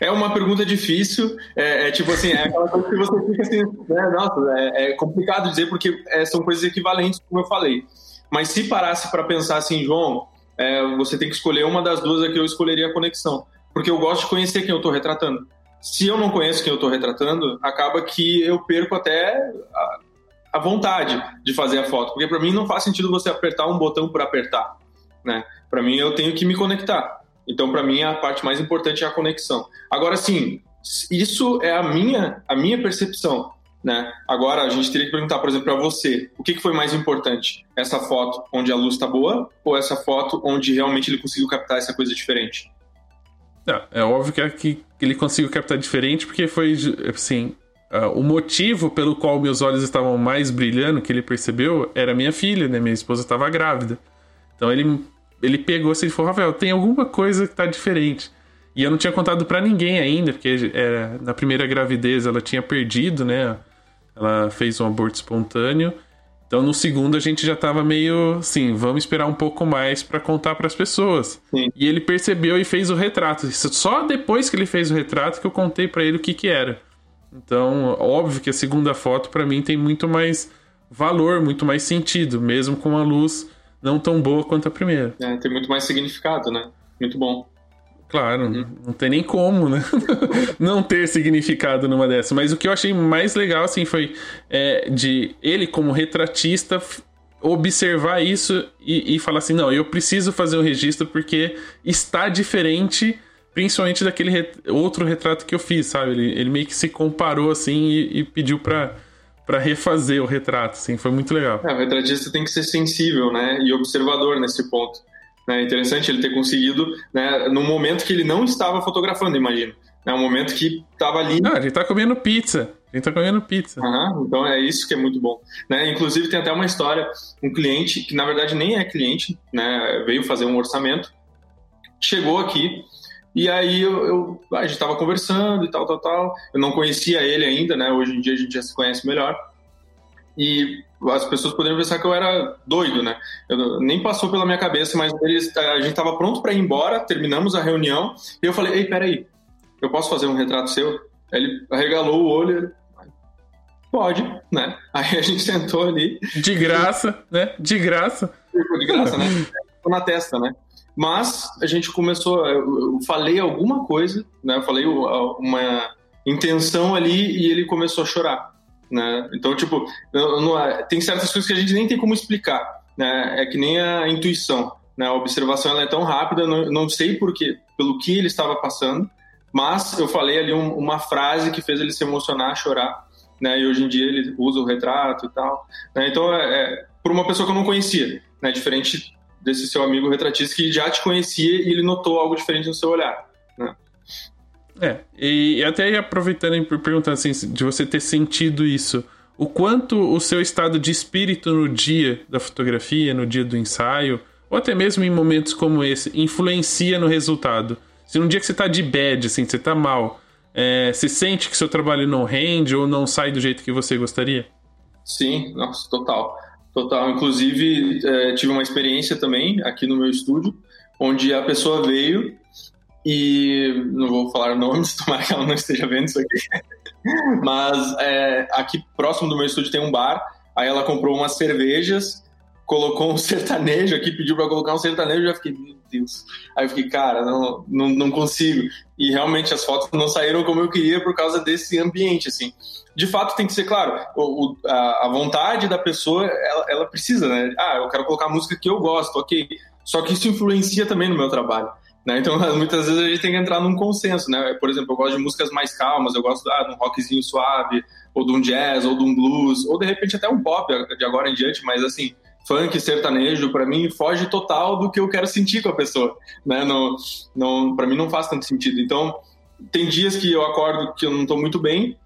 É uma pergunta difícil, é, é, tipo assim, é aquela coisa que você fica assim, né, nossa, é, é complicado dizer porque é, são coisas equivalentes, como eu falei. Mas se parasse para pensar assim, João, é, você tem que escolher uma das duas aqui, eu escolheria a conexão. Porque eu gosto de conhecer quem eu estou retratando. Se eu não conheço quem eu estou retratando, acaba que eu perco até a, a vontade de fazer a foto. Porque para mim não faz sentido você apertar um botão por apertar. Né? Para mim eu tenho que me conectar. Então para mim a parte mais importante é a conexão. Agora sim, isso é a minha, a minha percepção. Né? Agora, a gente teria que perguntar, por exemplo, para você, o que, que foi mais importante? Essa foto onde a luz está boa ou essa foto onde realmente ele conseguiu captar essa coisa diferente? É, é óbvio que, é que ele conseguiu captar diferente porque foi, assim, uh, o motivo pelo qual meus olhos estavam mais brilhando, que ele percebeu, era minha filha, né? Minha esposa estava grávida. Então ele, ele pegou assim e falou: Rafael, tem alguma coisa que tá diferente. E eu não tinha contado para ninguém ainda, porque era, na primeira gravidez ela tinha perdido, né? Ela fez um aborto espontâneo. Então no segundo a gente já tava meio assim, vamos esperar um pouco mais para contar para as pessoas. Sim. E ele percebeu e fez o retrato. Só depois que ele fez o retrato que eu contei para ele o que que era. Então, óbvio que a segunda foto para mim tem muito mais valor, muito mais sentido, mesmo com a luz não tão boa quanto a primeira. É, tem muito mais significado, né? Muito bom. Claro, uhum. não tem nem como, né? [laughs] não ter significado numa dessas. Mas o que eu achei mais legal, assim, foi é, de ele, como retratista, observar isso e, e falar assim: não, eu preciso fazer um registro porque está diferente, principalmente daquele ret outro retrato que eu fiz, sabe? Ele, ele meio que se comparou, assim, e, e pediu para para refazer o retrato, assim, foi muito legal. É, o retratista tem que ser sensível, né, e observador nesse ponto. É interessante ele ter conseguido, né, no momento que ele não estava fotografando, imagino. É um momento que estava ali. Não, a gente tá comendo pizza. A gente tá comendo pizza. Uhum, então é isso que é muito bom. Né? Inclusive tem até uma história, um cliente que na verdade nem é cliente, né? Veio fazer um orçamento, chegou aqui e aí eu, eu a gente estava conversando e tal, tal, tal. Eu não conhecia ele ainda, né? Hoje em dia a gente já se conhece melhor. E as pessoas poderiam pensar que eu era doido, né? Eu, nem passou pela minha cabeça, mas eles, a gente estava pronto para ir embora, terminamos a reunião, e eu falei: Ei, peraí, eu posso fazer um retrato seu? Ele arregalou o olho, ele, pode, né? [laughs] Aí a gente sentou ali. De graça, né? De graça. De graça, né? Na testa, né? Mas a gente começou, eu falei alguma coisa, né? Eu falei uma intenção ali e ele começou a chorar né? Então, tipo, tem certas coisas que a gente nem tem como explicar, né? É que nem a intuição, né? A observação ela é tão rápida, não, não sei por quê, pelo que ele estava passando, mas eu falei ali um, uma frase que fez ele se emocionar, chorar, né? E hoje em dia ele usa o retrato e tal, né? Então, é, é por uma pessoa que eu não conhecia, né? Diferente desse seu amigo retratista que já te conhecia e ele notou algo diferente no seu olhar? É, e até aproveitando e perguntando assim, de você ter sentido isso, o quanto o seu estado de espírito no dia da fotografia, no dia do ensaio, ou até mesmo em momentos como esse, influencia no resultado. Se num dia que você tá de bad, assim, você tá mal, é, você sente que seu trabalho não rende ou não sai do jeito que você gostaria? Sim, nossa, total. Total. Inclusive, é, tive uma experiência também aqui no meu estúdio, onde a pessoa veio e não vou falar nomes, [laughs] tomara que ela não esteja vendo isso aqui. Mas é, aqui próximo do meu estúdio tem um bar, aí ela comprou umas cervejas, colocou um [laughs] sertanejo aqui, pediu para colocar um sertanejo, eu já fiquei, meu Deus. Aí eu fiquei, cara, não, não, não consigo. E realmente as fotos não saíram como eu queria por causa desse ambiente, assim. De fato, tem que ser claro, o, a, a vontade da pessoa, ela, ela precisa, né? Ah, eu quero colocar música que eu gosto, ok. Só que isso influencia também no meu trabalho. Né? Então, [laughs] muitas vezes a gente tem que entrar num consenso, né? Por exemplo, eu gosto de músicas mais calmas, eu gosto ah, de um rockzinho suave, ou de um jazz, ou de um blues, ou de repente até um pop de agora em diante, mas assim, funk, sertanejo, para mim foge total do que eu quero sentir com a pessoa, né? Não, não, para mim não faz tanto sentido. Então, tem dias que eu acordo que eu não tô muito bem,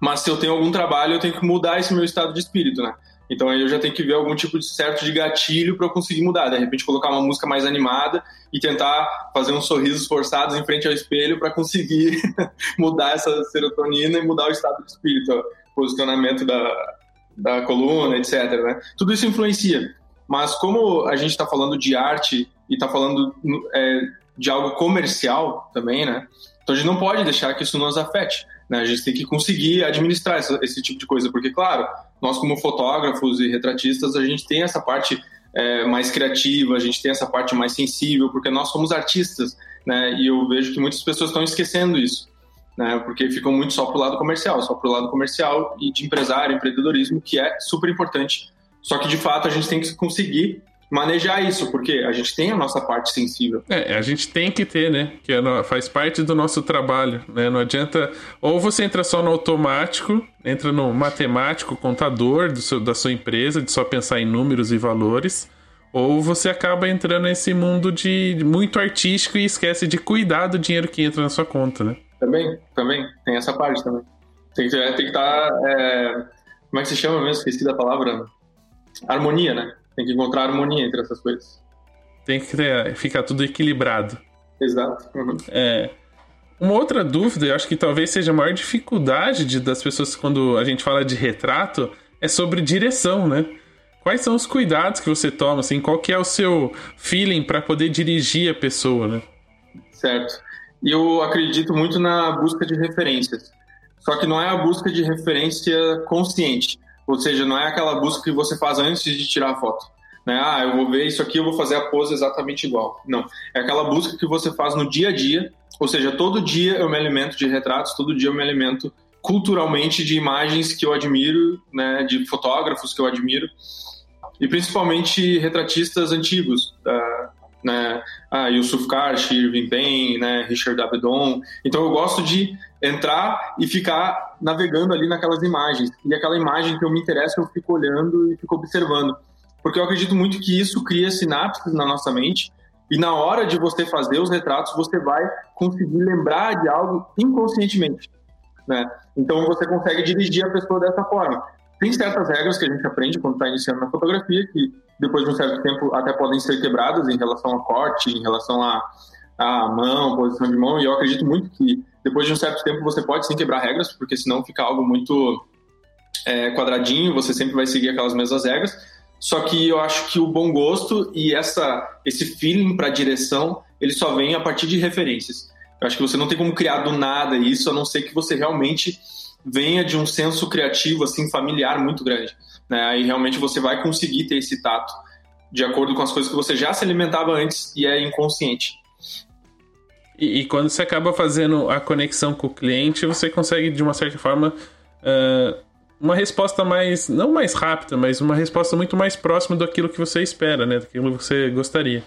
mas se eu tenho algum trabalho, eu tenho que mudar esse meu estado de espírito, né? Então aí eu já tenho que ver algum tipo de certo de gatilho para eu conseguir mudar. De repente colocar uma música mais animada e tentar fazer uns sorrisos forçados em frente ao espelho para conseguir [laughs] mudar essa serotonina e mudar o estado do espírito, posicionamento da, da coluna, etc. Né? Tudo isso influencia. Mas como a gente está falando de arte e está falando é, de algo comercial também, né? Então a gente não pode deixar que isso nos afete. Né? A gente tem que conseguir administrar esse, tipo de coisa, porque, claro, nós como fotógrafos e retratistas, a gente tem essa parte é, mais criativa, a gente tem essa parte mais sensível, porque nós somos artistas, né? E eu vejo que muitas pessoas estão esquecendo isso, né? Porque ficam muito só pro lado comercial, só pro lado comercial e de empresário, empreendedorismo, que é super importante. Só que de fato a gente tem que conseguir manejar isso, porque a gente tem a nossa parte sensível. É, a gente tem que ter, né? Que é faz parte do nosso trabalho, né? Não adianta. Ou você entra só no automático, entra no matemático, contador do seu, da sua empresa, de só pensar em números e valores. Ou você acaba entrando nesse mundo de muito artístico e esquece de cuidar do dinheiro que entra na sua conta, né? Também, também. Tem essa parte também. Tem que tem que estar. Tá, é, como é que se chama mesmo? Esqueci da palavra. Harmonia, né? Tem que encontrar harmonia entre essas coisas. Tem que ficar tudo equilibrado. Exato. Uhum. É. Uma outra dúvida, eu acho que talvez seja a maior dificuldade de, das pessoas quando a gente fala de retrato, é sobre direção, né? Quais são os cuidados que você toma, assim, qual que é o seu feeling para poder dirigir a pessoa, né? Certo. E eu acredito muito na busca de referências. Só que não é a busca de referência consciente. Ou seja, não é aquela busca que você faz antes de tirar a foto. Né? Ah, eu vou ver isso aqui, eu vou fazer a pose exatamente igual. Não. É aquela busca que você faz no dia a dia. Ou seja, todo dia eu me alimento de retratos, todo dia eu me alimento culturalmente de imagens que eu admiro, né, de fotógrafos que eu admiro, e principalmente retratistas antigos, uh, né, ah, Yusuf Karsh, Irving Penn, né, Richard Avedon. Então eu gosto de entrar e ficar navegando ali naquelas imagens. E aquela imagem que eu me interessa, eu fico olhando e fico observando. Porque eu acredito muito que isso cria sinapses na nossa mente e na hora de você fazer os retratos, você vai conseguir lembrar de algo inconscientemente né? Então você consegue dirigir a pessoa dessa forma. Tem certas regras que a gente aprende quando está iniciando na fotografia que depois de um certo tempo até podem ser quebradas em relação a corte, em relação a, a mão, posição de mão. E eu acredito muito que depois de um certo tempo você pode sim quebrar regras, porque senão fica algo muito é, quadradinho. Você sempre vai seguir aquelas mesmas regras. Só que eu acho que o bom gosto e essa esse feeling para direção ele só vem a partir de referências. Eu acho que você não tem como criar do nada isso, a não ser que você realmente venha de um senso criativo, assim, familiar muito grande. Né? Aí realmente você vai conseguir ter esse tato de acordo com as coisas que você já se alimentava antes e é inconsciente. E, e quando você acaba fazendo a conexão com o cliente, você consegue, de uma certa forma, uh, uma resposta mais, não mais rápida, mas uma resposta muito mais próxima daquilo que você espera, né? Daquilo que você gostaria.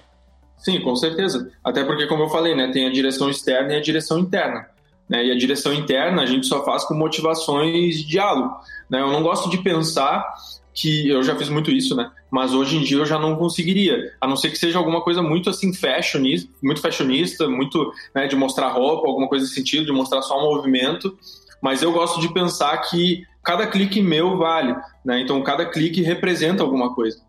Sim, com certeza. Até porque, como eu falei, né, tem a direção externa e a direção interna. Né? E a direção interna a gente só faz com motivações de diálogo. Né? Eu não gosto de pensar que eu já fiz muito isso, né? Mas hoje em dia eu já não conseguiria, a não ser que seja alguma coisa muito assim fashionista, muito fashionista, muito né, de mostrar roupa, alguma coisa nesse sentido, de mostrar só um movimento. Mas eu gosto de pensar que cada clique meu vale, né? Então cada clique representa alguma coisa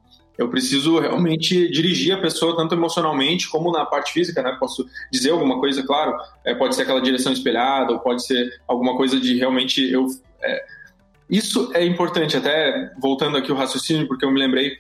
eu preciso realmente dirigir a pessoa tanto emocionalmente como na parte física, né? Posso dizer alguma coisa, claro, é, pode ser aquela direção espelhada, ou pode ser alguma coisa de realmente eu. É, isso é importante, até voltando aqui o raciocínio, porque eu me lembrei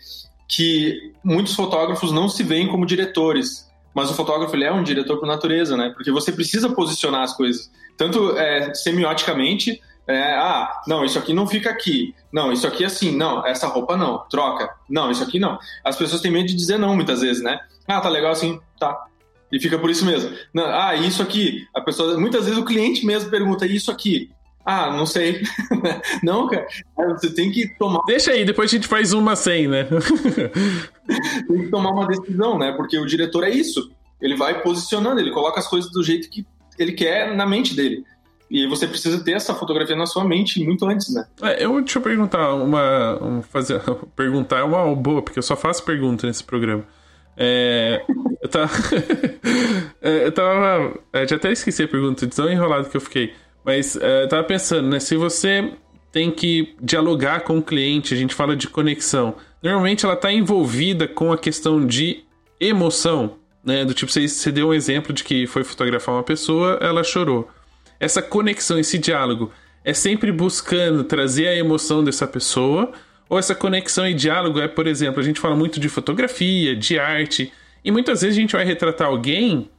que muitos fotógrafos não se veem como diretores, mas o fotógrafo ele é um diretor por natureza, né? Porque você precisa posicionar as coisas, tanto é, semioticamente é, ah, não, isso aqui não fica aqui. Não, isso aqui é assim. Não, essa roupa não. Troca. Não, isso aqui não. As pessoas têm medo de dizer não muitas vezes, né? Ah, tá legal assim, tá. E fica por isso mesmo. Não, ah, isso aqui. A pessoa, muitas vezes o cliente mesmo pergunta isso aqui. Ah, não sei. [laughs] não, cara. Você tem que tomar. Deixa aí, depois a gente faz uma sem, né? [laughs] tem que tomar uma decisão, né? Porque o diretor é isso. Ele vai posicionando, ele coloca as coisas do jeito que ele quer na mente dele. E você precisa ter essa fotografia na sua mente muito antes, né? É, eu deixa eu perguntar uma. Um, fazer, [laughs] perguntar é uma boa, porque eu só faço pergunta nesse programa. É, eu tava. É, eu tava. É, já até esqueci a pergunta, de tão enrolado que eu fiquei. Mas eu tava pensando, né? Se você tem que dialogar com o cliente, a gente fala de conexão. Normalmente ela está envolvida com a questão de emoção, né? Do tipo, você, você deu um exemplo de que foi fotografar uma pessoa, ela chorou essa conexão, esse diálogo, é sempre buscando trazer a emoção dessa pessoa, ou essa conexão e diálogo é, por exemplo, a gente fala muito de fotografia, de arte, e muitas vezes a gente vai retratar alguém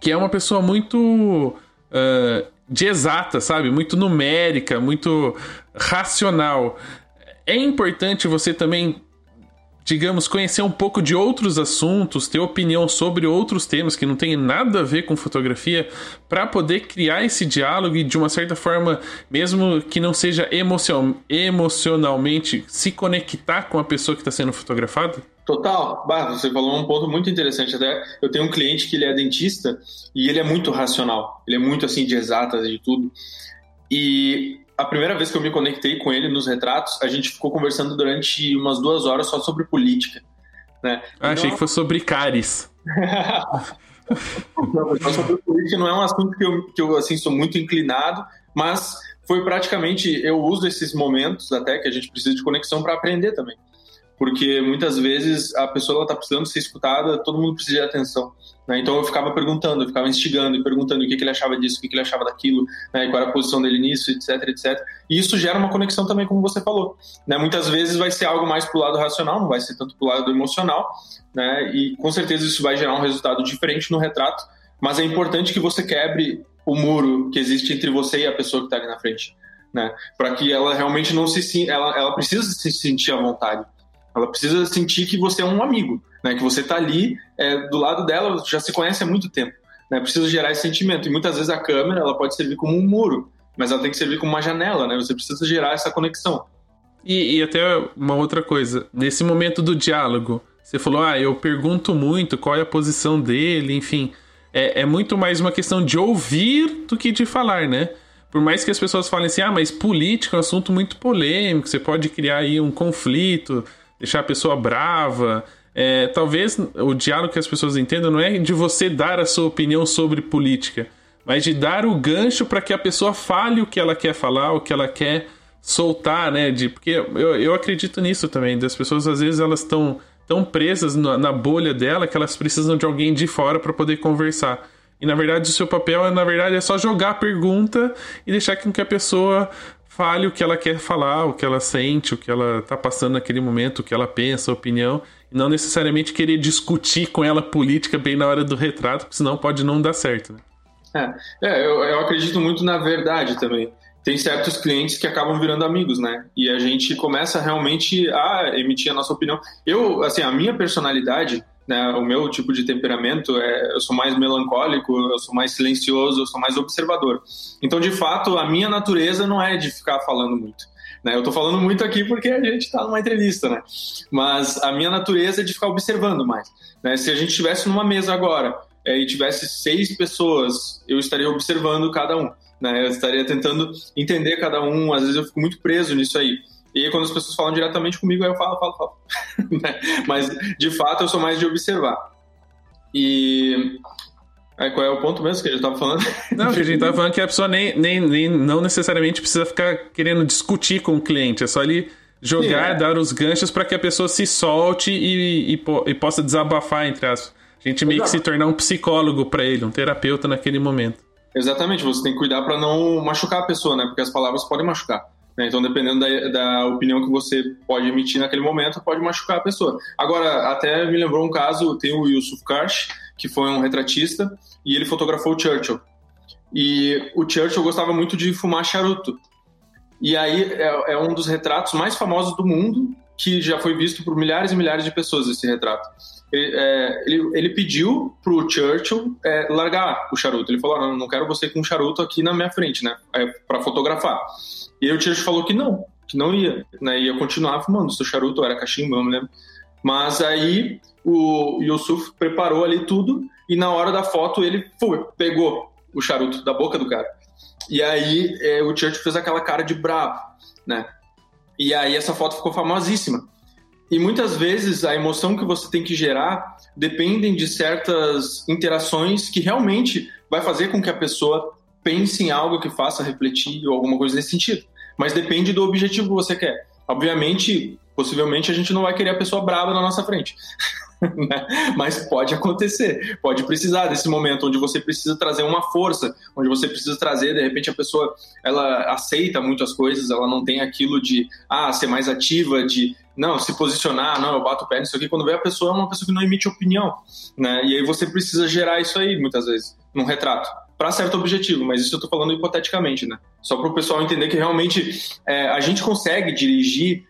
que é uma pessoa muito uh, de exata, sabe? Muito numérica, muito racional. É importante você também digamos, conhecer um pouco de outros assuntos, ter opinião sobre outros temas que não tem nada a ver com fotografia, para poder criar esse diálogo e, de uma certa forma, mesmo que não seja emocion emocionalmente, se conectar com a pessoa que está sendo fotografada? Total. Bah, você falou um ponto muito interessante até. Eu tenho um cliente que ele é dentista e ele é muito racional. Ele é muito assim de exatas de tudo. E a primeira vez que eu me conectei com ele nos retratos, a gente ficou conversando durante umas duas horas só sobre política. Né? Ah, achei que fosse sobre cáries. [laughs] não, sobre política não é um assunto que eu, que eu assim, sou muito inclinado, mas foi praticamente eu uso esses momentos até que a gente precisa de conexão para aprender também porque muitas vezes a pessoa está precisando ser escutada, todo mundo precisa de atenção. Né? Então eu ficava perguntando, eu ficava instigando e perguntando o que, que ele achava disso, o que, que ele achava daquilo, né? qual era a posição dele nisso, etc, etc. E isso gera uma conexão também, como você falou. Né? Muitas vezes vai ser algo mais para o lado racional, não vai ser tanto para o lado emocional, né? e com certeza isso vai gerar um resultado diferente no retrato, mas é importante que você quebre o muro que existe entre você e a pessoa que está ali na frente. Né? Para que ela realmente não se ela, ela precisa se sentir à vontade. Ela precisa sentir que você é um amigo, né? Que você está ali é, do lado dela, já se conhece há muito tempo. Né? Precisa gerar esse sentimento. E muitas vezes a câmera ela pode servir como um muro, mas ela tem que servir como uma janela, né? Você precisa gerar essa conexão. E, e até uma outra coisa, nesse momento do diálogo, você falou, ah, eu pergunto muito qual é a posição dele, enfim. É, é muito mais uma questão de ouvir do que de falar, né? Por mais que as pessoas falem assim, ah, mas política é um assunto muito polêmico, você pode criar aí um conflito, deixar a pessoa brava. É, talvez o diálogo que as pessoas entendam não é de você dar a sua opinião sobre política, mas de dar o gancho para que a pessoa fale o que ela quer falar, o que ela quer soltar, né? De, porque eu, eu acredito nisso também, das pessoas às vezes elas estão tão presas na, na, bolha dela que elas precisam de alguém de fora para poder conversar. E na verdade o seu papel, na verdade, é só jogar a pergunta e deixar que a pessoa fale o que ela quer falar, o que ela sente, o que ela tá passando naquele momento, o que ela pensa, a opinião, e não necessariamente querer discutir com ela política bem na hora do retrato, porque senão pode não dar certo. Né? É, é eu, eu acredito muito na verdade também. Tem certos clientes que acabam virando amigos, né? E a gente começa realmente a emitir a nossa opinião. Eu, assim, a minha personalidade, né, o meu tipo de temperamento é eu sou mais melancólico, eu sou mais silencioso, eu sou mais observador. Então, de fato, a minha natureza não é de ficar falando muito. Né? Eu estou falando muito aqui porque a gente está numa entrevista, né? Mas a minha natureza é de ficar observando mais. Né? Se a gente estivesse numa mesa agora é, e tivesse seis pessoas, eu estaria observando cada um. Né? Eu estaria tentando entender cada um. Às vezes eu fico muito preso nisso aí. E aí, quando as pessoas falam diretamente comigo, aí eu falo, falo, falo. [laughs] Né? Mas, de fato, eu sou mais de observar. E Aí, qual é o ponto mesmo que a gente estava falando? Não, que a gente estava falando que a pessoa nem, nem, nem não necessariamente precisa ficar querendo discutir com o cliente, é só ele jogar, Sim, é. dar os ganchos para que a pessoa se solte e, e, e, possa desabafar entre as. A gente meio Exato. que se tornar um psicólogo para ele, um terapeuta naquele momento. Exatamente, você tem que cuidar para não machucar a pessoa, né? Porque as palavras podem machucar. Né? Então, dependendo da, da, opinião que você pode emitir naquele momento, pode machucar a pessoa. Agora, até me lembrou um caso, tem o Yusuf Karsh, que foi um retratista, e ele fotografou o Churchill. E o Churchill gostava muito de fumar charuto. E aí é, é um dos retratos mais famosos do mundo, que já foi visto por milhares e milhares de pessoas, esse retrato. Ele, é, ele, ele pediu pro Churchill é, largar o charuto. Ele falou: não, não quero você com um charuto aqui na minha frente, né? É, para fotografar. E o Churchill falou que não, que não ia, né? Ia continuar fumando. Seu charuto era cachimbo, não me lembro. Mas aí o Yusuf preparou ali tudo e na hora da foto ele foi, pegou o charuto da boca do cara. E aí é, o Churchill fez aquela cara de bravo, né? E aí essa foto ficou famosíssima. E muitas vezes a emoção que você tem que gerar dependem de certas interações que realmente vai fazer com que a pessoa pense em algo que faça refletir ou alguma coisa nesse sentido. Mas depende do objetivo que você quer. Obviamente, possivelmente a gente não vai querer a pessoa brava na nossa frente. [laughs] [laughs] Né? Mas pode acontecer, pode precisar desse momento onde você precisa trazer uma força, onde você precisa trazer, de repente a pessoa ela aceita muitas coisas, ela não tem aquilo de ah, ser mais ativa, de não, se posicionar, não, eu bato o pé nisso aqui. Quando vê a pessoa, é uma pessoa que não emite opinião, né? E aí você precisa gerar isso aí, muitas vezes, num retrato para certo objetivo, mas isso eu estou falando hipoteticamente, né? Só para o pessoal entender que realmente é, a gente consegue dirigir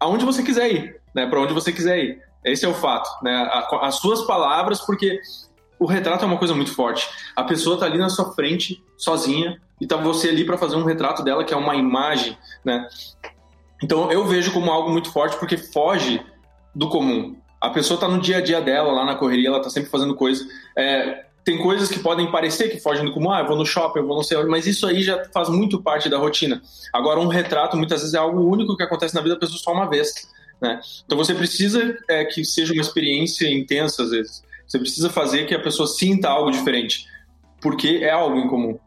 aonde você quiser ir, né? Para onde você quiser ir. Esse é o fato, né? As suas palavras, porque o retrato é uma coisa muito forte. A pessoa está ali na sua frente, sozinha, e tá você ali para fazer um retrato dela que é uma imagem, né? Então eu vejo como algo muito forte porque foge do comum. A pessoa está no dia a dia dela, lá na correria, ela está sempre fazendo coisa. É, tem coisas que podem parecer que fogem do comum, ah, eu vou no shopping, eu vou não sei onde, mas isso aí já faz muito parte da rotina. Agora, um retrato muitas vezes é algo único que acontece na vida da pessoa só uma vez. Né? Então você precisa é, que seja uma experiência intensa às vezes. Você precisa fazer que a pessoa sinta algo diferente, porque é algo em comum.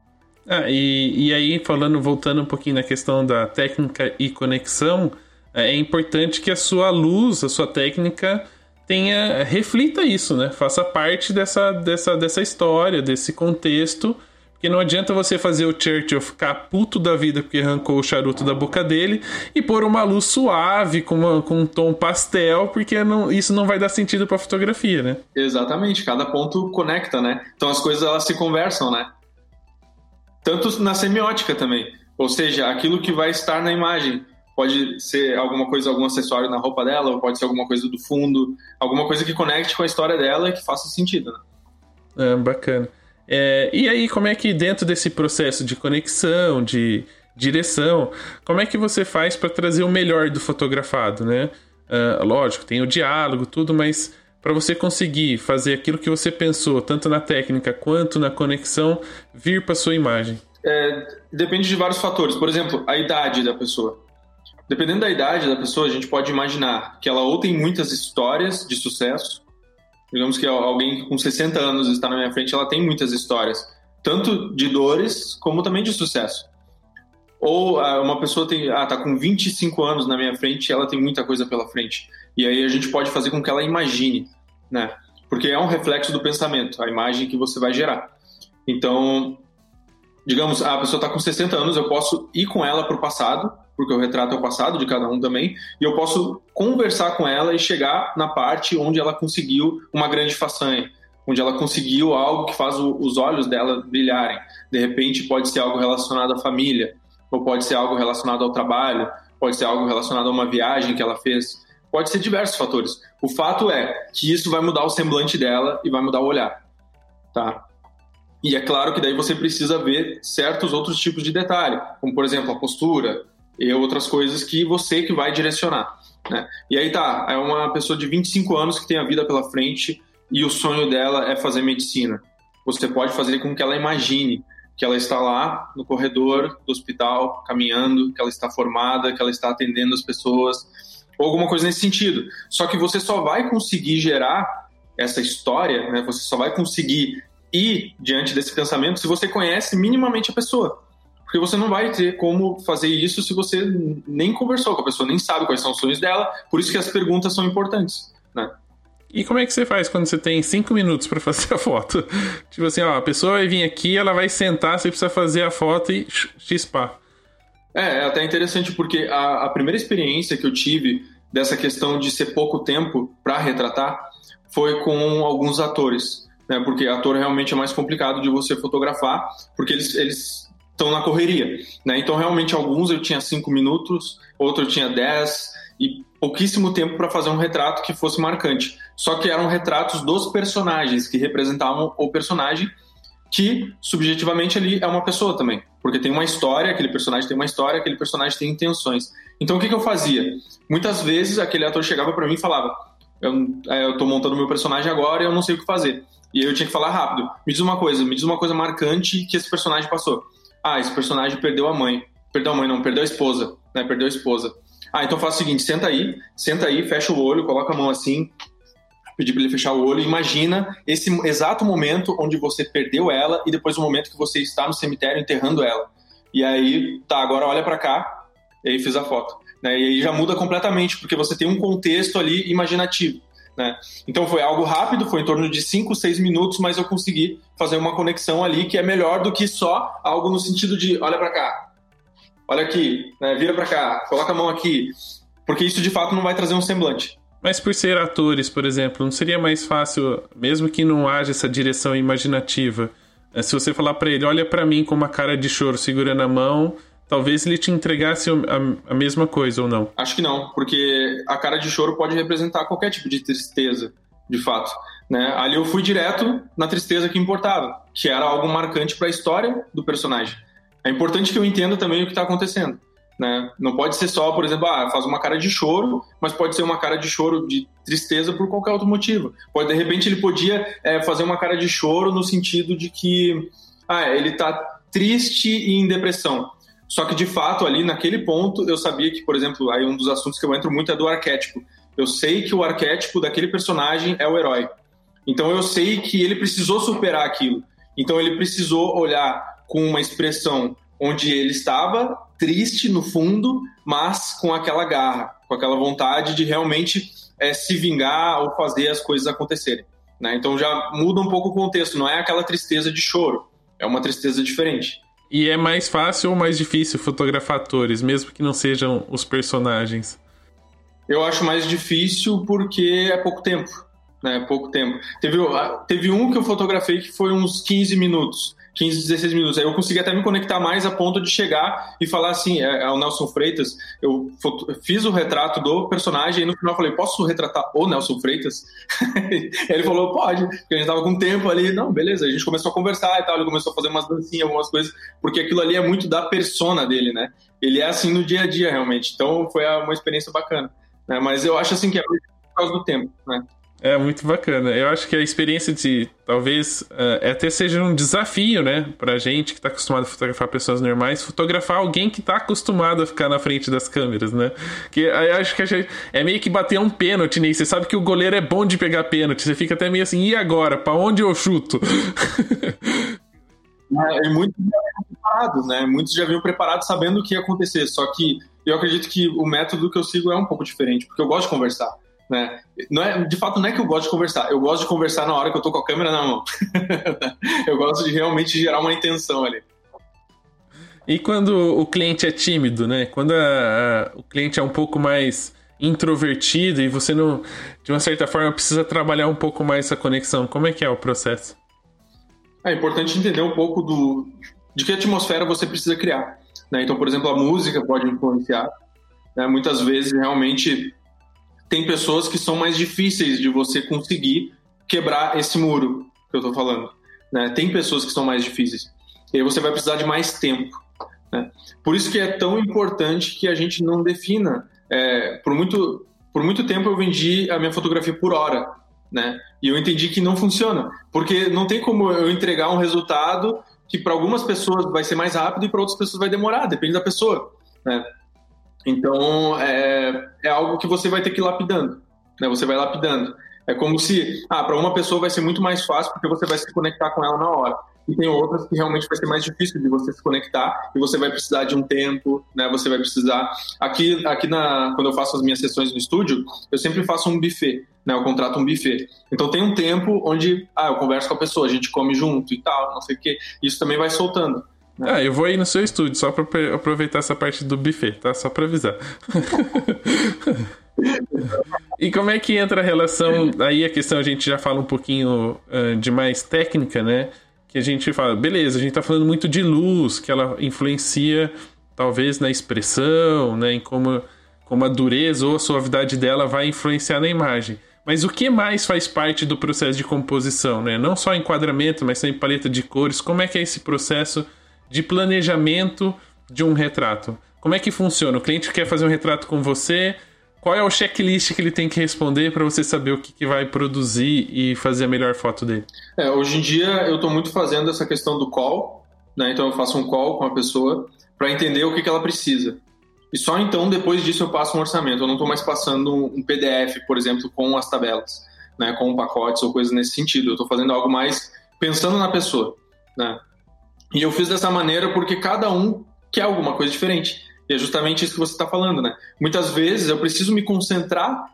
Ah, e, e aí, falando, voltando um pouquinho na questão da técnica e conexão, é, é importante que a sua luz, a sua técnica tenha reflita isso, né? Faça parte dessa, dessa, dessa história, desse contexto. Porque não adianta você fazer o Churchill ficar puto da vida porque arrancou o charuto da boca dele e pôr uma luz suave com, uma, com um tom pastel, porque não, isso não vai dar sentido para a fotografia, né? Exatamente, cada ponto conecta, né? Então as coisas elas se conversam, né? Tanto na semiótica também. Ou seja, aquilo que vai estar na imagem. Pode ser alguma coisa, algum acessório na roupa dela, ou pode ser alguma coisa do fundo, alguma coisa que conecte com a história dela e que faça sentido. Né? É, bacana. É, e aí, como é que dentro desse processo de conexão, de direção, como é que você faz para trazer o melhor do fotografado, né? Uh, lógico, tem o diálogo, tudo, mas para você conseguir fazer aquilo que você pensou, tanto na técnica quanto na conexão, vir para sua imagem? É, depende de vários fatores. Por exemplo, a idade da pessoa. Dependendo da idade da pessoa, a gente pode imaginar que ela ou tem muitas histórias de sucesso, digamos que alguém com 60 anos está na minha frente, ela tem muitas histórias, tanto de dores como também de sucesso. Ou ah, uma pessoa tem, ah, tá com 25 anos na minha frente, ela tem muita coisa pela frente. E aí a gente pode fazer com que ela imagine, né? Porque é um reflexo do pensamento, a imagem que você vai gerar. Então, digamos, a pessoa está com 60 anos, eu posso ir com ela para o passado, porque o retrato é o passado de cada um também, e eu posso conversar com ela e chegar na parte onde ela conseguiu uma grande façanha, onde ela conseguiu algo que faz o, os olhos dela brilharem. De repente, pode ser algo relacionado à família, ou pode ser algo relacionado ao trabalho, pode ser algo relacionado a uma viagem que ela fez. Pode ser diversos fatores. O fato é que isso vai mudar o semblante dela e vai mudar o olhar, tá? E é claro que daí você precisa ver certos outros tipos de detalhe, como por exemplo a postura e outras coisas que você que vai direcionar, né? E aí tá, é uma pessoa de 25 anos que tem a vida pela frente e o sonho dela é fazer medicina. Você pode fazer com que ela imagine que ela está lá no corredor do hospital, caminhando, que ela está formada, que ela está atendendo as pessoas, ou alguma coisa nesse sentido. Só que você só vai conseguir gerar essa história, né? Você só vai conseguir ir diante desse pensamento se você conhece minimamente a pessoa. Porque você não vai ter como fazer isso se você nem conversou com a pessoa, nem sabe quais são os sonhos dela. Por isso que as perguntas são importantes, né? E como é que você faz quando você tem cinco minutos para fazer a foto? [laughs] tipo assim, ó, a pessoa vai vir aqui, ela vai sentar, você precisa fazer a foto e chispar. É, é até interessante porque a, a primeira experiência que eu tive dessa questão de ser pouco tempo para retratar foi com alguns atores, né? Porque ator realmente é mais complicado de você fotografar, porque eles eles estão na correria, né? Então realmente alguns eu tinha cinco minutos, outro eu tinha dez e pouquíssimo tempo para fazer um retrato que fosse marcante. Só que eram retratos dos personagens que representavam o personagem que subjetivamente ali é uma pessoa também, porque tem uma história, aquele personagem tem uma história, aquele personagem tem intenções. Então o que, que eu fazia? Muitas vezes aquele ator chegava para mim e falava: eu, é, tô montando meu personagem agora e eu não sei o que fazer. E aí eu tinha que falar rápido. Me diz uma coisa, me diz uma coisa marcante que esse personagem passou. Ah, esse personagem perdeu a mãe. Perdeu a mãe, não, perdeu a esposa, né? Perdeu a esposa. Ah, então faz o seguinte, senta aí, senta aí, fecha o olho, coloca a mão assim, pedir para ele fechar o olho. Imagina esse exato momento onde você perdeu ela e depois o momento que você está no cemitério enterrando ela. E aí, tá, agora olha para cá. E aí fiz a foto. Né? E aí já muda completamente, porque você tem um contexto ali imaginativo. Né? Então foi algo rápido, foi em torno de 5, 6 minutos, mas eu consegui fazer uma conexão ali que é melhor do que só algo no sentido de olha para cá, olha aqui, né? vira para cá, coloca a mão aqui, porque isso de fato não vai trazer um semblante. Mas por ser atores, por exemplo, não seria mais fácil, mesmo que não haja essa direção imaginativa, eh, se você falar para ele, olha para mim com uma cara de choro segurando a mão, talvez ele te entregasse a, a, mesma coisa ou não? Acho que não, porque a cara de choro pode representar qualquer tipo de tristeza, de fato. Né? Ali eu fui direto na tristeza que importava, que era algo marcante para a história do personagem. É importante que eu entenda também o que está acontecendo. Né? Não pode ser só, por exemplo, ah, faz uma cara de choro, mas pode ser uma cara de choro de tristeza por qualquer outro motivo. Pode, de repente, ele podia é, fazer uma cara de choro no sentido de que ah, ele está triste e em depressão. Só que, de fato, ali naquele ponto, eu sabia que, por exemplo, aí um dos assuntos que eu entro muito é do arquétipo. Eu sei que o arquétipo daquele personagem é o herói. Então eu sei que ele precisou superar aquilo. Então ele precisou olhar com uma expressão onde ele estava triste no fundo, mas com aquela garra, com aquela vontade de realmente é, se vingar ou fazer as coisas acontecerem. Né? Então já muda um pouco o contexto, não é aquela tristeza de choro, é uma tristeza diferente. E é mais fácil ou mais difícil fotografar atores, mesmo que não sejam os personagens? Eu acho mais difícil porque é pouco tempo. Né? Pouco tempo. Teve, teve um que eu fotografei que foi uns 15 minutos. 15, 16 minutos. Aí eu consegui até me conectar mais a ponto de chegar e falar assim, é, ao Nelson Freitas, eu fiz o retrato do personagem e no final falei, posso retratar o Nelson Freitas? [laughs] ele falou, pode, porque a gente tava com tempo ali. Não, beleza, a gente começou a conversar e tal, ele começou a fazer umas dancinhas, algumas coisas, porque aquilo ali é muito da persona dele, né? Ele é assim no dia a dia, realmente. Então foi uma experiência bacana. Né? Mas eu acho assim que é por causa do tempo, né? É muito bacana. Eu acho que a experiência de talvez uh, até seja um desafio, né, pra gente que tá acostumado a fotografar pessoas normais, fotografar alguém que tá acostumado a ficar na frente das câmeras, né? Que acho que gente, é meio que bater um pênalti, né? Você sabe que o goleiro é bom de pegar pênalti, você fica até meio assim, e agora? Para onde eu chuto? [laughs] é, já vinham preparados, né? Muitos já vinham preparados sabendo o que ia acontecer, só que eu acredito que o método que eu sigo é um pouco diferente, porque eu gosto de conversar. Né? Não é, de fato, não é que eu gosto de conversar, eu gosto de conversar na hora que eu tô com a câmera na mão. [laughs] eu gosto de realmente gerar uma intenção ali. E quando o cliente é tímido, né? Quando a, a, o cliente é um pouco mais introvertido e você não, de uma certa forma, precisa trabalhar um pouco mais essa conexão, como é que é o processo? É importante entender um pouco do de que atmosfera você precisa criar. Né? Então, por exemplo, a música pode influenciar. Né? Muitas vezes, realmente, tem pessoas que são mais difíceis de você conseguir quebrar esse muro que eu estou falando. Né? Tem pessoas que são mais difíceis. E aí você vai precisar de mais tempo. Né? Por isso que é tão importante que a gente não defina. É, por, muito, por muito tempo eu vendi a minha fotografia por hora. Né? E eu entendi que não funciona. Porque não tem como eu entregar um resultado que para algumas pessoas vai ser mais rápido e para outras pessoas vai demorar, depende da pessoa. Né? Então, é, é algo que você vai ter que ir lapidando. Né? Você vai lapidando. É como se, ah, para uma pessoa vai ser muito mais fácil porque você vai se conectar com ela na hora. E tem outras que realmente vai ser mais difícil de você se conectar e você vai precisar de um tempo, né? Você vai precisar. Aqui, aqui na, quando eu faço as minhas sessões no estúdio, eu sempre faço um buffet, né? Eu contrato um buffet. Então tem um tempo onde, ah, eu converso com a pessoa, a gente come junto e tal, não sei o quê. Isso também vai soltando. Ah, eu vou aí no seu estúdio só pra aproveitar essa parte do buffet, tá? Só pra avisar. [laughs] e como é que entra a relação? Aí a questão a gente já fala um pouquinho uh, de mais técnica, né? Que a gente fala, beleza, a gente tá falando muito de luz, que ela influencia talvez na expressão, né? Em como, como a dureza ou a suavidade dela vai influenciar na imagem. Mas o que mais faz parte do processo de composição, né? Não só enquadramento, mas também paleta de cores. Como é que é esse processo? De planejamento de um retrato. Como é que funciona? O cliente quer fazer um retrato com você, qual é o checklist que ele tem que responder para você saber o que, que, vai produzir e fazer a melhor foto dele? É, hoje em dia eu estou muito fazendo essa questão do call, né? então eu faço um call com a pessoa para entender o que, que ela precisa. E só então, depois disso, eu passo um orçamento. Eu não estou mais passando um PDF, por exemplo, com as tabelas, né? com pacotes ou coisas nesse sentido. Eu estou fazendo algo mais pensando na pessoa. Né? E eu fiz dessa maneira porque cada um quer alguma coisa diferente. E é justamente isso que você está falando, né? Muitas vezes eu preciso me concentrar,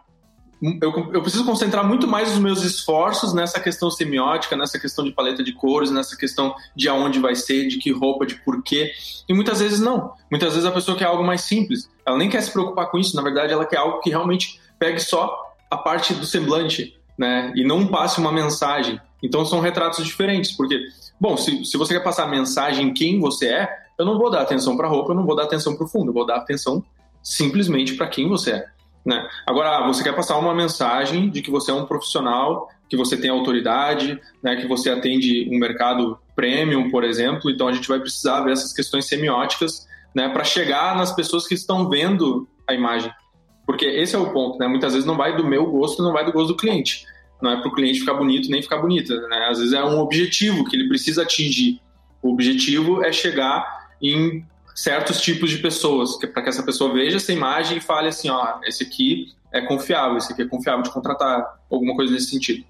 eu, eu, preciso concentrar muito mais os meus esforços nessa questão semiótica, nessa questão de paleta de cores, nessa questão de aonde vai ser, de que roupa, de porquê. E muitas vezes não. Muitas vezes a pessoa quer algo mais simples. Ela nem quer se preocupar com isso. Na verdade, ela quer algo que realmente pegue só a parte do semblante, né? E não passe uma mensagem. Então são retratos diferentes, porque Bom, se, se você quer passar a mensagem quem você é, eu não vou dar atenção para a roupa, eu não vou dar atenção para o fundo, eu vou dar atenção simplesmente para quem você é. Né? Agora, você quer passar uma mensagem de que você é um profissional, que você tem autoridade, né, que você atende um mercado premium, por exemplo, então a gente vai precisar ver essas questões semióticas né, para chegar nas pessoas que estão vendo a imagem. Porque esse é o ponto, né? Muitas vezes não vai do meu gosto, não vai do gosto do cliente não é para o cliente ficar bonito nem ficar bonita. Né? Às vezes é um objetivo que ele precisa atingir. O objetivo é chegar em certos tipos de pessoas, para que essa pessoa veja essa imagem e fale assim, ó, esse aqui é confiável, esse aqui é confiável de contratar, alguma coisa nesse sentido.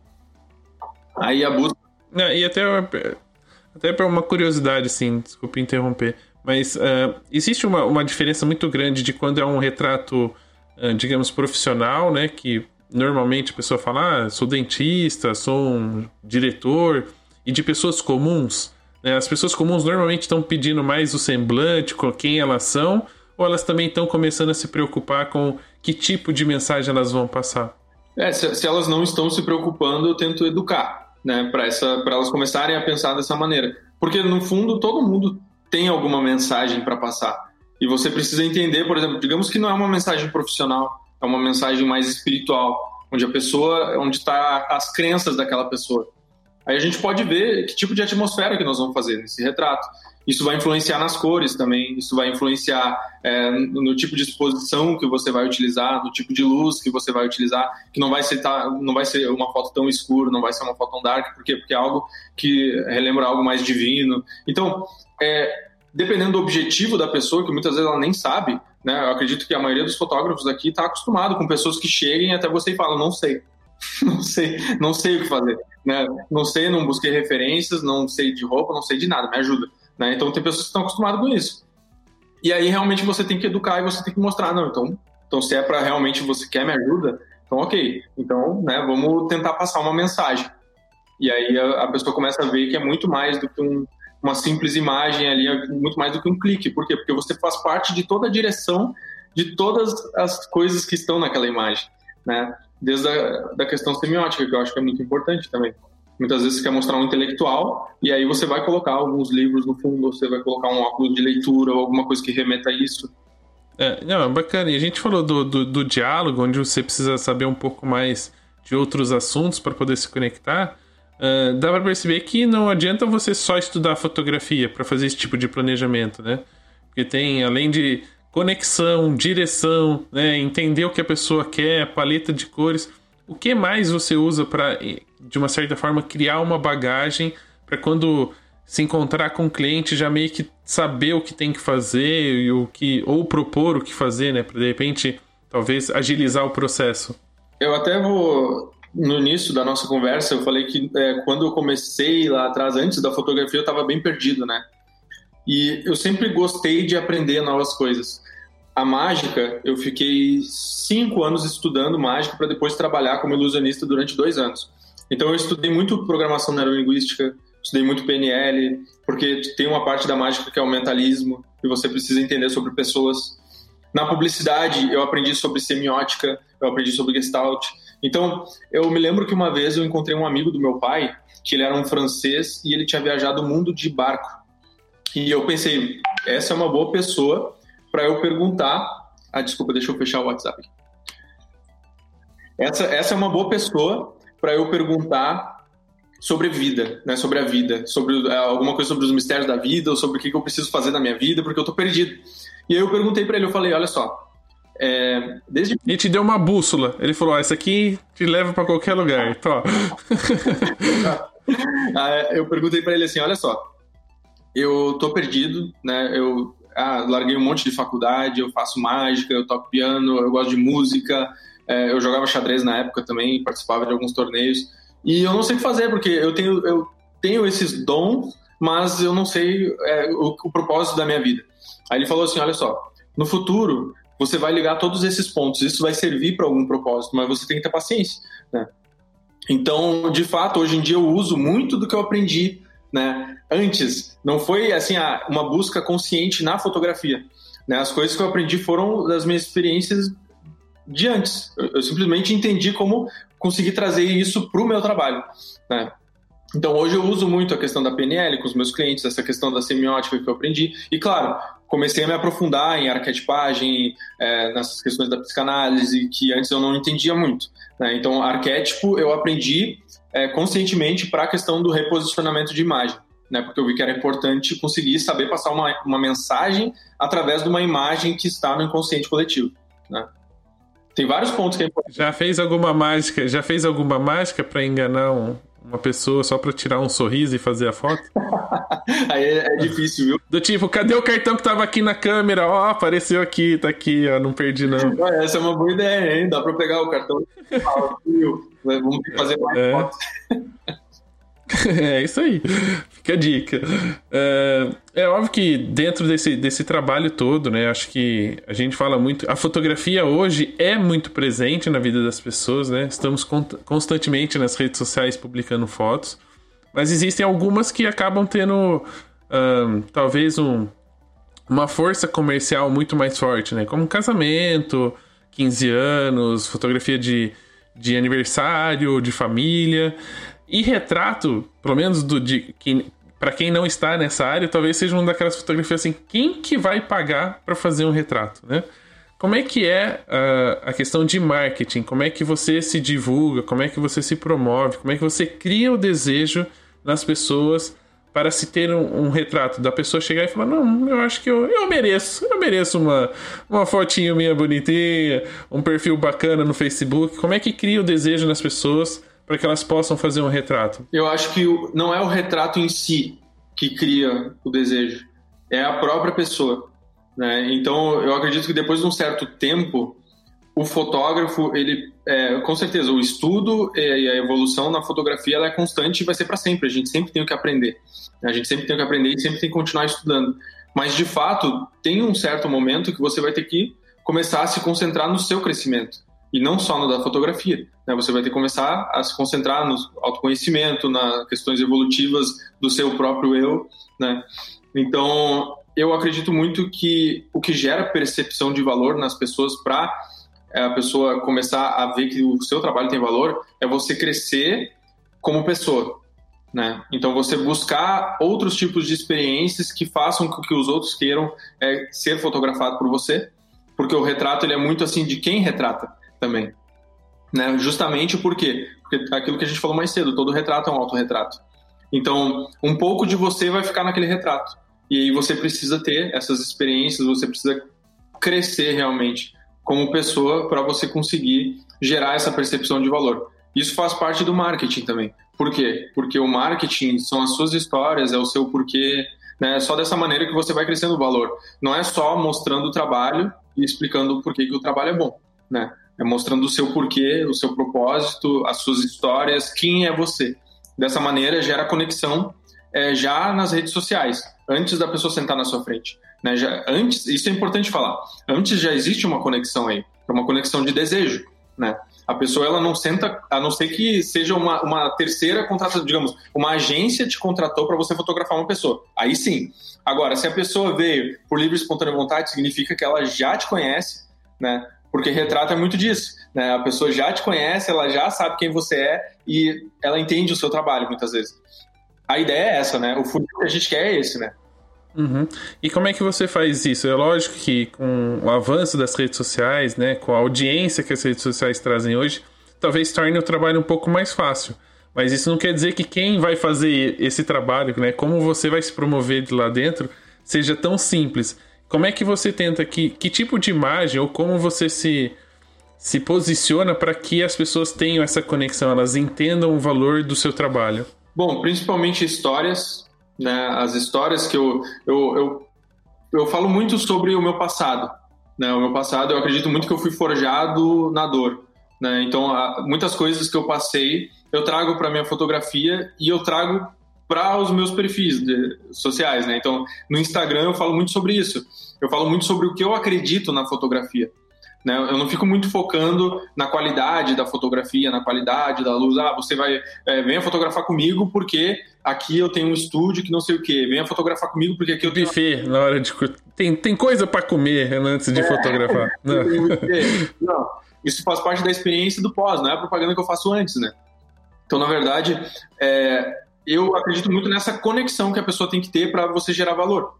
Aí a busca... e até Até para uma curiosidade, assim, desculpe interromper. Mas uh, existe uma, uma diferença muito grande de quando é um retrato, uh, digamos, profissional, né? Que normalmente a pessoa fala, ah, sou dentista, sou um diretor, e de pessoas comuns. Né? As pessoas comuns normalmente estão pedindo mais o semblante, com quem elas são, ou elas também estão começando a se preocupar com que tipo de mensagem elas vão passar? É, se, se elas não estão se preocupando, eu tento educar, né, para elas começarem a pensar dessa maneira. Porque no fundo todo mundo tem alguma mensagem para passar. E você precisa entender, por exemplo, digamos que não é uma mensagem profissional, é uma mensagem mais espiritual, onde a pessoa, onde está as crenças daquela pessoa. Aí a gente pode ver que tipo de atmosfera que nós vamos fazer nesse retrato. Isso vai influenciar nas cores também, isso vai influenciar é, no tipo de exposição que você vai utilizar, no tipo de luz que você vai utilizar, que não vai ser, tá, não vai ser uma foto tão escura, não vai ser uma foto tão dark, por quê? Porque é algo que relembra algo mais divino. Então, é, dependendo do objetivo da pessoa, que muitas vezes ela nem sabe, né? Eu acredito que a maioria dos fotógrafos aqui está acostumado com pessoas que cheguem até você e falam, não sei, [laughs] não sei, não sei o que fazer, né? Não sei, não busquei referências, não sei de roupa, não sei de nada, me ajuda, né? Então tem pessoas que estão acostumadas com isso. E aí realmente você tem que educar e você tem que mostrar, não, então, então se é para realmente você quer me ajuda, então ok, então, né, vamos tentar passar uma mensagem. E aí a, a pessoa começa a ver que é muito mais do que um, uma simples imagem ali é muito mais do que um clique. Por quê? Porque você faz parte de toda a direção de todas as coisas que estão naquela imagem, né? Desde a da questão semiótica, que eu acho que é muito importante também. Muitas vezes você quer mostrar um intelectual e aí você vai colocar alguns livros no fundo, você vai colocar um óculos de leitura ou alguma coisa que remeta a isso. É, não, é bacana. E a gente falou do, do, do diálogo, onde você precisa saber um pouco mais de outros assuntos para poder se conectar. Uh, dá para perceber que não adianta você só estudar fotografia para fazer esse tipo de planejamento, né? Porque tem, além de conexão, direção, né, entender o que a pessoa quer, paleta de cores, o que mais você usa para, de uma certa forma, criar uma bagagem para quando se encontrar com o cliente já meio que saber o que tem que fazer e o que ou propor o que fazer, né, para de repente talvez agilizar o processo. Eu até vou no início da nossa conversa, eu falei que é, quando eu comecei lá atrás, antes da fotografia, eu estava bem perdido, né? E eu sempre gostei de aprender novas coisas. A mágica, eu fiquei cinco anos estudando mágica para depois trabalhar como ilusionista durante dois anos. Então eu estudei muito programação neurolinguística, estudei muito PNL, porque tem uma parte da mágica que é o mentalismo, que você precisa entender sobre pessoas. Na publicidade, eu aprendi sobre semiótica, eu aprendi sobre gestalt. Então, eu me lembro que uma vez eu encontrei um amigo do meu pai, que ele era um francês e ele tinha viajado o mundo de barco. E eu pensei, essa é uma boa pessoa para eu perguntar. Ah, desculpa, deixa eu fechar o WhatsApp. Essa, essa é uma boa pessoa para eu perguntar sobre vida, né? Sobre a vida, sobre é, alguma coisa sobre os mistérios da vida, ou sobre o que, que eu preciso fazer na minha vida, porque eu tô perdido. E aí eu perguntei para ele, eu falei, olha só, é, desde... E te deu uma bússola. Ele falou: ah, essa aqui te leva para qualquer lugar. Tó. [laughs] Ah, eu perguntei para ele assim: olha só, eu tô perdido, né? Eu ah, larguei um monte de faculdade, eu faço mágica, eu toco piano, eu gosto de música, é, eu jogava xadrez na época também, participava de alguns torneios. E eu não sei o que fazer, porque eu tenho, eu tenho esses dons, mas eu não sei é, o, o propósito da minha vida. Aí ele falou assim: olha só, no futuro você vai ligar todos esses pontos. Isso vai servir para algum propósito, mas você tem que ter paciência, né? Então, de fato, hoje em dia eu uso muito do que eu aprendi, né? Antes, não foi assim uma busca consciente na fotografia. Né? As coisas que eu aprendi foram das minhas experiências de antes. Eu, eu simplesmente entendi como conseguir trazer isso para o meu trabalho. Né? Então, hoje eu uso muito a questão da PNL com os meus clientes, essa questão da semiótica que eu aprendi. E, claro, comecei a me aprofundar em arquetipagem, é, nessas questões da psicanálise, que antes eu não entendia muito. Né? Então, arquétipo eu aprendi é, conscientemente para a questão do reposicionamento de imagem. Né, porque eu vi que era importante conseguir saber passar uma, uma mensagem através de uma imagem que está no inconsciente coletivo. Né? Tem vários pontos que é importante. Já fez alguma mágica? Já fez alguma mágica para enganar um, uma pessoa só pra tirar um sorriso e fazer a foto? [laughs] Aí é, é, difícil, viu? Do tipo, cadê o cartão que tava aqui na câmera? Ó, oh, apareceu aqui, tá aqui, ó, não perdi não. [laughs] Essa é uma boa ideia, hein? Dá pra pegar o cartão. Vamos fazer mais é. fotos. [laughs] [laughs] é isso aí. Fica a dica. É, é, óbvio que dentro desse, desse trabalho todo, né? Acho que a gente fala muito. A fotografia hoje é muito presente na vida das pessoas, né? Estamos constantemente nas redes sociais publicando fotos. Mas existem algumas que acabam tendo um, talvez um, uma força comercial muito mais forte, né? Como casamento, 15 anos, fotografia de, de aniversário, de família. E retrato, pelo menos do de que para quem não está nessa área, talvez seja uma daquelas fotografias assim, quem que vai pagar para fazer um retrato, né? Como é que é uh, a questão de marketing? Como é que você se divulga? Como é que você se promove? Como é que você cria o desejo nas pessoas para se ter um, um, retrato da pessoa chegar e falar não, eu acho que eu, eu mereço, eu mereço uma, uma fotinho minha bonitinha, um perfil bacana no Facebook. Como é que cria o desejo nas pessoas para que elas possam fazer um retrato? Eu acho que não é o retrato em si que cria o desejo, é a própria pessoa. Né? Então, eu acredito que depois de um certo tempo, o fotógrafo, ele, é, com certeza, o estudo e a evolução na fotografia ela é constante e vai ser para sempre. A gente sempre tem o que aprender. A gente sempre tem o que aprender e sempre tem que continuar estudando. Mas, de fato, tem um certo momento que você vai ter que começar a se concentrar no seu crescimento e não só no da fotografia. Né? Você vai ter que começar a se concentrar no autoconhecimento, nas questões evolutivas do seu próprio eu. Né? Então, eu acredito muito que o que gera percepção de valor nas pessoas para eh, a pessoa começar a ver que o seu trabalho tem valor é você crescer como pessoa. Né? Então, você buscar outros tipos de experiências que façam com que os outros queiram é, ser fotografado por você, porque o retrato ele é muito assim de quem retrata também. Né? Justamente por quê? Porque aquilo que a gente falou mais cedo, todo retrato é um autorretrato. Então, um pouco de você vai ficar naquele retrato. E aí você precisa ter essas experiências, você precisa crescer realmente como pessoa para você conseguir gerar essa percepção de valor. Isso faz parte do marketing também. Por quê? Porque o marketing são as suas histórias, é o seu porquê, né? É só dessa maneira que você vai crescendo o valor. Não é só mostrando o trabalho e explicando o porquê que o trabalho é bom, né? É mostrando o seu porquê, o seu propósito, as suas histórias, quem é você. Dessa maneira, gera conexão é, já nas redes sociais, antes da pessoa sentar na sua frente. Né? Já, antes, isso é importante falar. Antes já existe uma conexão aí, é uma conexão de desejo. Né? A pessoa ela não senta, a não ser que seja uma, uma terceira contratação, digamos, uma agência te contratou para você fotografar uma pessoa. Aí sim. Agora, se a pessoa veio por livre e espontânea vontade, significa que ela já te conhece, né? Porque retrato é muito disso. Né? A pessoa já te conhece, ela já sabe quem você é e ela entende o seu trabalho muitas vezes. A ideia é essa, né? O futuro que a gente quer é esse, né? Uhum. E como é que você faz isso? É lógico que com o avanço das redes sociais, né, com a audiência que as redes sociais trazem hoje, talvez torne o trabalho um pouco mais fácil. Mas isso não quer dizer que quem vai fazer esse trabalho, né, como você vai se promover de lá dentro, seja tão simples. Como é que você tenta que que tipo de imagem ou como você se se posiciona para que as pessoas tenham essa conexão, elas entendam o valor do seu trabalho? Bom, principalmente histórias, né? As histórias que eu eu, eu, eu falo muito sobre o meu passado, né? O meu passado, eu acredito muito que eu fui forjado na dor, né? Então, muitas coisas que eu passei, eu trago para minha fotografia e eu trago para os meus perfis de, sociais, né? Então, no Instagram eu falo muito sobre isso. Eu falo muito sobre o que eu acredito na fotografia. Né? Eu não fico muito focando na qualidade da fotografia, na qualidade da luz. Ah, você vai, é, venha fotografar comigo porque aqui eu tenho um estúdio que não sei o que. Venha fotografar comigo porque aqui eu tenho. Buffet, na hora de. Tem, tem coisa para comer antes de é, fotografar. [laughs] Não. não, isso faz parte da experiência do pós, não é a propaganda que eu faço antes, né? Então, na verdade, é, eu acredito muito nessa conexão que a pessoa tem que ter para você gerar valor.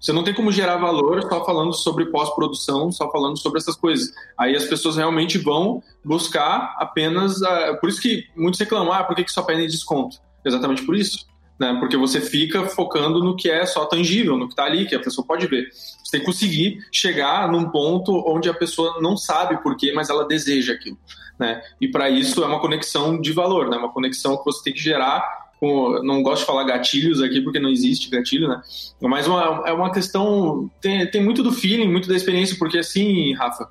Você não tem como gerar valor só falando sobre pós-produção, só falando sobre essas coisas. Aí as pessoas realmente vão buscar apenas. A... Por isso que muitos reclamam, ah, por que, que só pedem desconto? Exatamente por isso. Né? Porque você fica focando no que é só tangível, no que está ali, que a pessoa pode ver. Você tem que conseguir chegar num ponto onde a pessoa não sabe por quê, mas ela deseja aquilo. Né? E para isso é uma conexão de valor, né? uma conexão que você tem que gerar com, não gosto de falar gatilhos aqui porque não existe gatilho, né? Mas uma, é uma questão. Tem, tem muito do feeling, muito da experiência, porque assim, Rafa,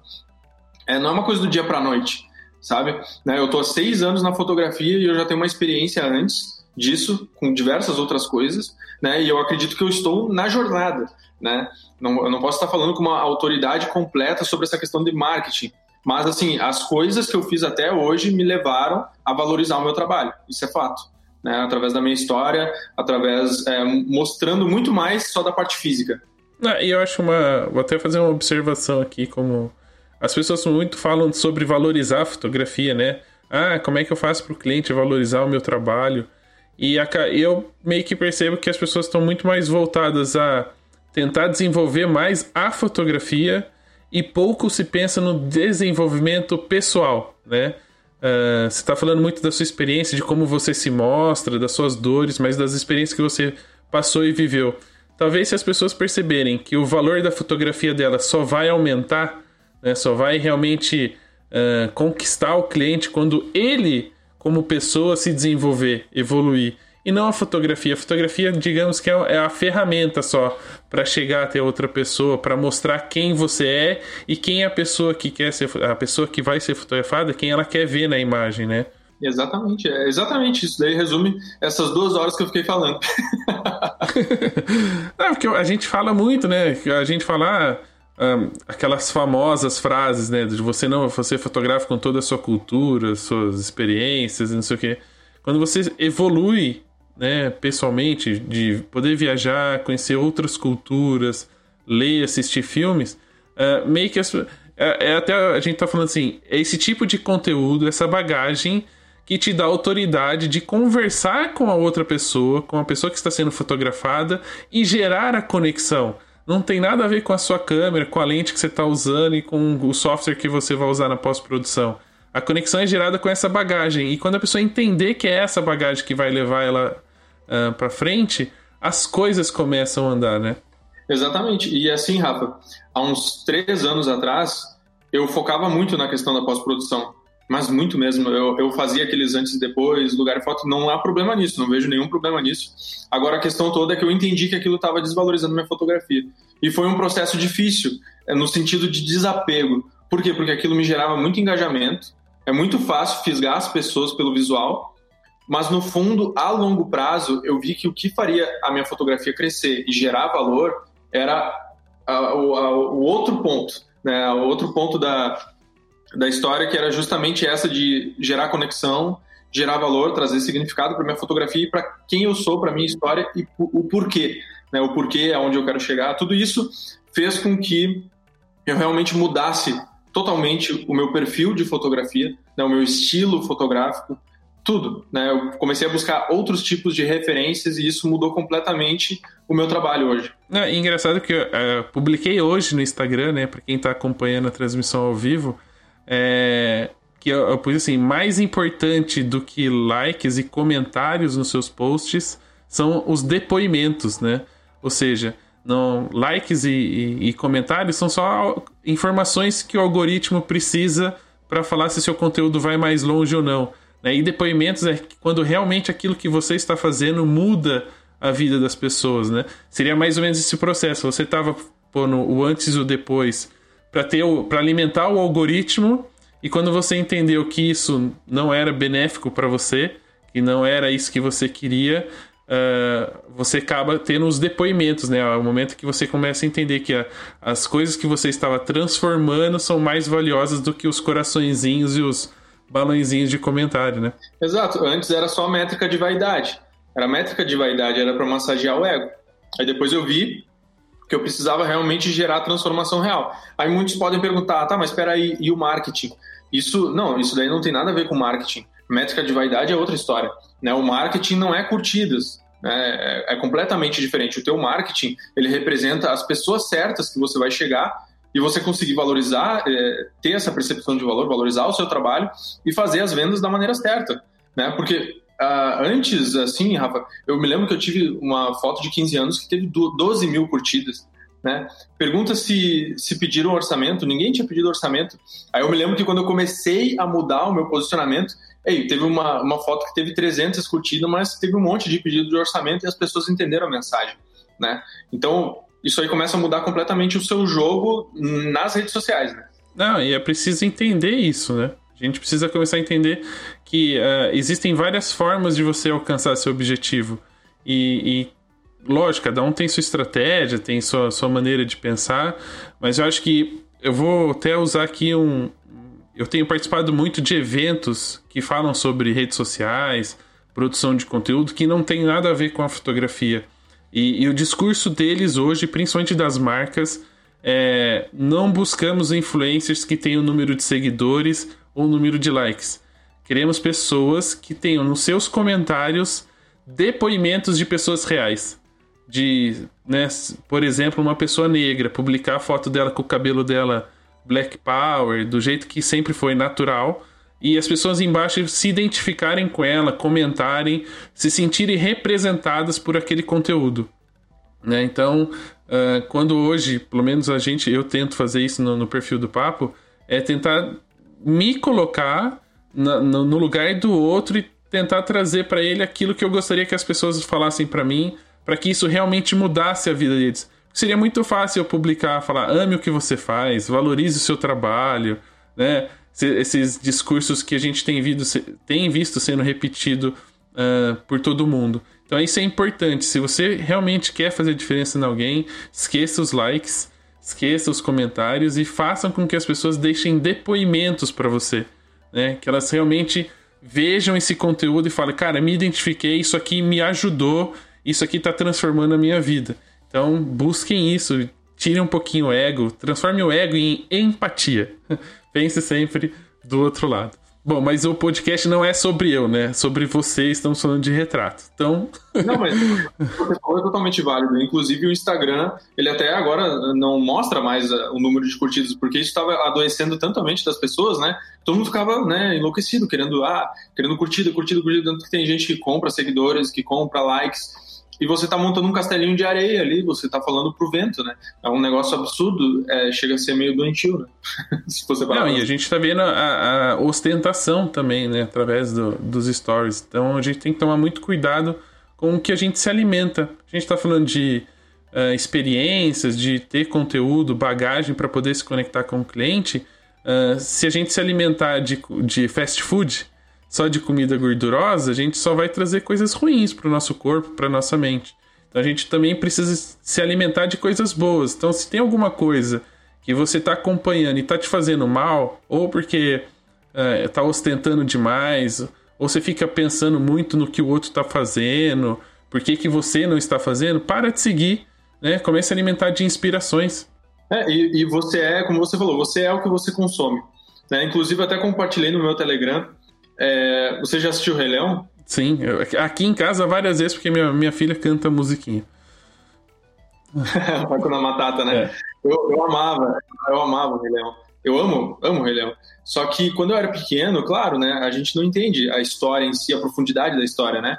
é, não é uma coisa do dia para noite, sabe? Né, eu tô há seis anos na fotografia e eu já tenho uma experiência antes disso com diversas outras coisas, né? E eu acredito que eu estou na jornada, né? Não, eu não posso estar falando com uma autoridade completa sobre essa questão de marketing, mas assim, as coisas que eu fiz até hoje me levaram a valorizar o meu trabalho. Isso é fato. Né? Através da minha história, através é, mostrando muito mais só da parte física. Ah, e eu acho uma. Vou até fazer uma observação aqui, como as pessoas muito falam sobre valorizar a fotografia, né? Ah, como é que eu faço para o cliente valorizar o meu trabalho? E eu meio que percebo que as pessoas estão muito mais voltadas a tentar desenvolver mais a fotografia e pouco se pensa no desenvolvimento pessoal, né? Uh, você está falando muito da sua experiência, de como você se mostra, das suas dores, mas das experiências que você passou e viveu. Talvez se as pessoas perceberem que o valor da fotografia dela só vai aumentar, né, só vai realmente uh, conquistar o cliente quando ele como pessoa se desenvolver, evoluir. E não a fotografia. A fotografia, digamos que é, é a ferramenta só para chegar até outra pessoa, para mostrar quem você é e quem é a pessoa que quer ser, a pessoa que vai ser fotografada, quem ela quer ver na imagem, né? Exatamente, é exatamente isso. Daí resume essas duas horas que eu fiquei falando. [laughs] não, porque a gente fala muito, né? A gente fala. Ah, um, aquelas famosas frases, né? De você não, você fotografa com toda a sua cultura, suas experiências, não sei o quê. Quando você evolui, né, pessoalmente, de poder viajar, conhecer outras culturas, ler, assistir filmes, uh, meio que as, é, é, até a gente tá falando assim, é esse tipo de conteúdo, essa bagagem que te dá autoridade de conversar com a outra pessoa, com a pessoa que está sendo fotografada e gerar a conexão não tem nada a ver com a sua câmera, com a lente que você está usando e com o software que você vai usar na pós-produção. A conexão é gerada com essa bagagem. E quando a pessoa entender que é essa bagagem que vai levar ela uh, para frente, as coisas começam a andar, né? Exatamente. E assim, Rafa, há uns três anos atrás, eu focava muito na questão da pós-produção. Mas muito mesmo. Eu, eu fazia aqueles antes e depois, lugar e foto. Não há problema nisso, não vejo nenhum problema nisso. Agora a questão toda é que eu entendi que aquilo estava desvalorizando minha fotografia. E foi um processo difícil, é, no sentido de desapego. Por quê? Porque aquilo me gerava muito engajamento. É muito fácil fisgar as pessoas pelo visual, mas no fundo, a longo prazo, eu vi que o que faria a minha fotografia crescer e gerar valor era a, a, o outro ponto, né? O outro ponto da, da história que era justamente essa de gerar conexão, gerar valor, trazer significado para minha fotografia e para quem eu sou, para minha história e o porquê, né? O porquê, aonde eu quero chegar. Tudo isso fez com que eu realmente mudasse totalmente o meu perfil de fotografia, né? o meu estilo fotográfico, tudo. Né? Eu comecei a buscar outros tipos de referências e isso mudou completamente o meu trabalho hoje. É engraçado que eu uh, publiquei hoje no Instagram, né, para quem está acompanhando a transmissão ao vivo, é, que eu, eu pus assim, mais importante do que likes e comentários nos seus posts são os depoimentos, né? Ou seja, não, likes e, e, e comentários são só informações que o algoritmo precisa para falar se seu conteúdo vai mais longe ou não. Né? E depoimentos é quando realmente aquilo que você está fazendo muda a vida das pessoas, né? Seria mais ou menos esse processo. Você estava pondo o antes e o depois para ter para alimentar o algoritmo e quando você entendeu que isso não era benéfico para você, que não era isso que você queria, uh, você acaba tendo os depoimentos, né? É o momento que você começa a entender que a, as coisas que você estava transformando são mais valiosas do que os coraçõezinhos e os balãozinhos de comentário, né? Exato. Antes era só métrica de vaidade. Era métrica de vaidade, era para massagear o ego. Aí depois eu vi que eu precisava realmente gerar transformação real. Aí muitos podem perguntar, tá, mas espera aí, e o marketing? Isso, não, isso daí não tem nada a ver com marketing. Métrica de vaidade é outra história. Né? O marketing não é curtidas, né? é, é completamente diferente. O teu marketing, ele representa as pessoas certas que você vai chegar e você conseguir valorizar, é, ter essa percepção de valor, valorizar o seu trabalho e fazer as vendas da maneira certa, né? Porque Uh, antes, assim, Rafa, eu me lembro que eu tive uma foto de 15 anos que teve 12 mil curtidas. Né? Pergunta se, se pediram orçamento, ninguém tinha pedido orçamento. Aí eu me lembro que quando eu comecei a mudar o meu posicionamento, ei, teve uma, uma foto que teve 300 curtidas, mas teve um monte de pedido de orçamento e as pessoas entenderam a mensagem. Né? Então, isso aí começa a mudar completamente o seu jogo nas redes sociais. Né? Não, e é preciso entender isso, né? A gente precisa começar a entender que uh, existem várias formas de você alcançar seu objetivo. E, e, lógico, cada um tem sua estratégia, tem sua, sua maneira de pensar, mas eu acho que eu vou até usar aqui um. Eu tenho participado muito de eventos que falam sobre redes sociais, produção de conteúdo, que não tem nada a ver com a fotografia. E, e o discurso deles hoje, principalmente das marcas, é, não buscamos influencers que tenham número de seguidores ou número de likes. Queremos pessoas que tenham nos seus comentários depoimentos de pessoas reais. De, né, por exemplo, uma pessoa negra publicar a foto dela com o cabelo dela black power, do jeito que sempre foi natural, e as pessoas embaixo se identificarem com ela, comentarem, se sentirem representadas por aquele conteúdo. Né? Então, uh, quando hoje, pelo menos a gente, eu tento fazer isso no, no perfil do papo, é tentar me colocar na, no, no, lugar do outro e tentar trazer para ele aquilo que eu gostaria que as pessoas falassem para mim, para que isso realmente mudasse a vida deles. Seria muito fácil eu publicar, falar, ame o que você faz, valorize o seu trabalho, né? Esses discursos que a gente tem, visto, tem visto sendo repetido uh, por todo mundo. Então isso é importante. Se você realmente quer fazer diferença em alguém, esqueça os likes, esqueça os comentários e façam com que as pessoas deixem depoimentos para você, né? Que elas realmente vejam esse conteúdo e falem, cara, me identifiquei, isso aqui me ajudou, isso aqui está transformando a minha vida. Então busquem isso, tirem um pouquinho o ego, transforme o ego em empatia. [laughs] Pense sempre do outro lado. Bom, mas o podcast não é sobre eu, né? Sobre você, estamos falando de retrato. Então. Não, mas o é totalmente válido. Inclusive o Instagram, ele até agora não mostra mais uh, o número de curtidas, porque isso estava adoecendo tanto a mente das pessoas, né? Todo mundo ficava né, enlouquecido, querendo, ah, querendo curtida, curtida, curtida. Tanto que tem gente que compra seguidores, que compra likes e você está montando um castelinho de areia ali, você está falando pro vento, né? É um negócio absurdo, é, chega a ser meio doentio, né? [laughs] Se você Não, e a gente está vendo a, a, ostentação também, né? Através do, dos stories. Então a gente tem que tomar muito cuidado com o que a gente se alimenta. A gente está falando de uh, experiências, de ter conteúdo, bagagem para poder se conectar com o cliente. Uh, se a gente se alimentar de, de fast food, só de comida gordurosa, a gente só vai trazer coisas ruins para o nosso corpo, para nossa mente. Então a gente também precisa se alimentar de coisas boas. Então, se tem alguma coisa que você está acompanhando e está te fazendo mal, ou porque está é, ostentando demais, ou você fica pensando muito no que o outro está fazendo, por que, que você não está fazendo, para de seguir, né? Comece a alimentar de inspirações. É, e, e você é, como você falou, você é o que você consome. Né? Inclusive, até compartilhei no meu Telegram é, você já assistiu o Rei Leão? Sim, eu, aqui em casa várias vezes, porque minha, minha filha canta musiquinha. [laughs] Hakuna Matata, né? É. Eu, eu amava, eu amava o Rei Leão. Eu amo, amo o Rei Leão. Só que quando eu era pequeno, claro, né, a gente não entende a história em si, a profundidade da história, né?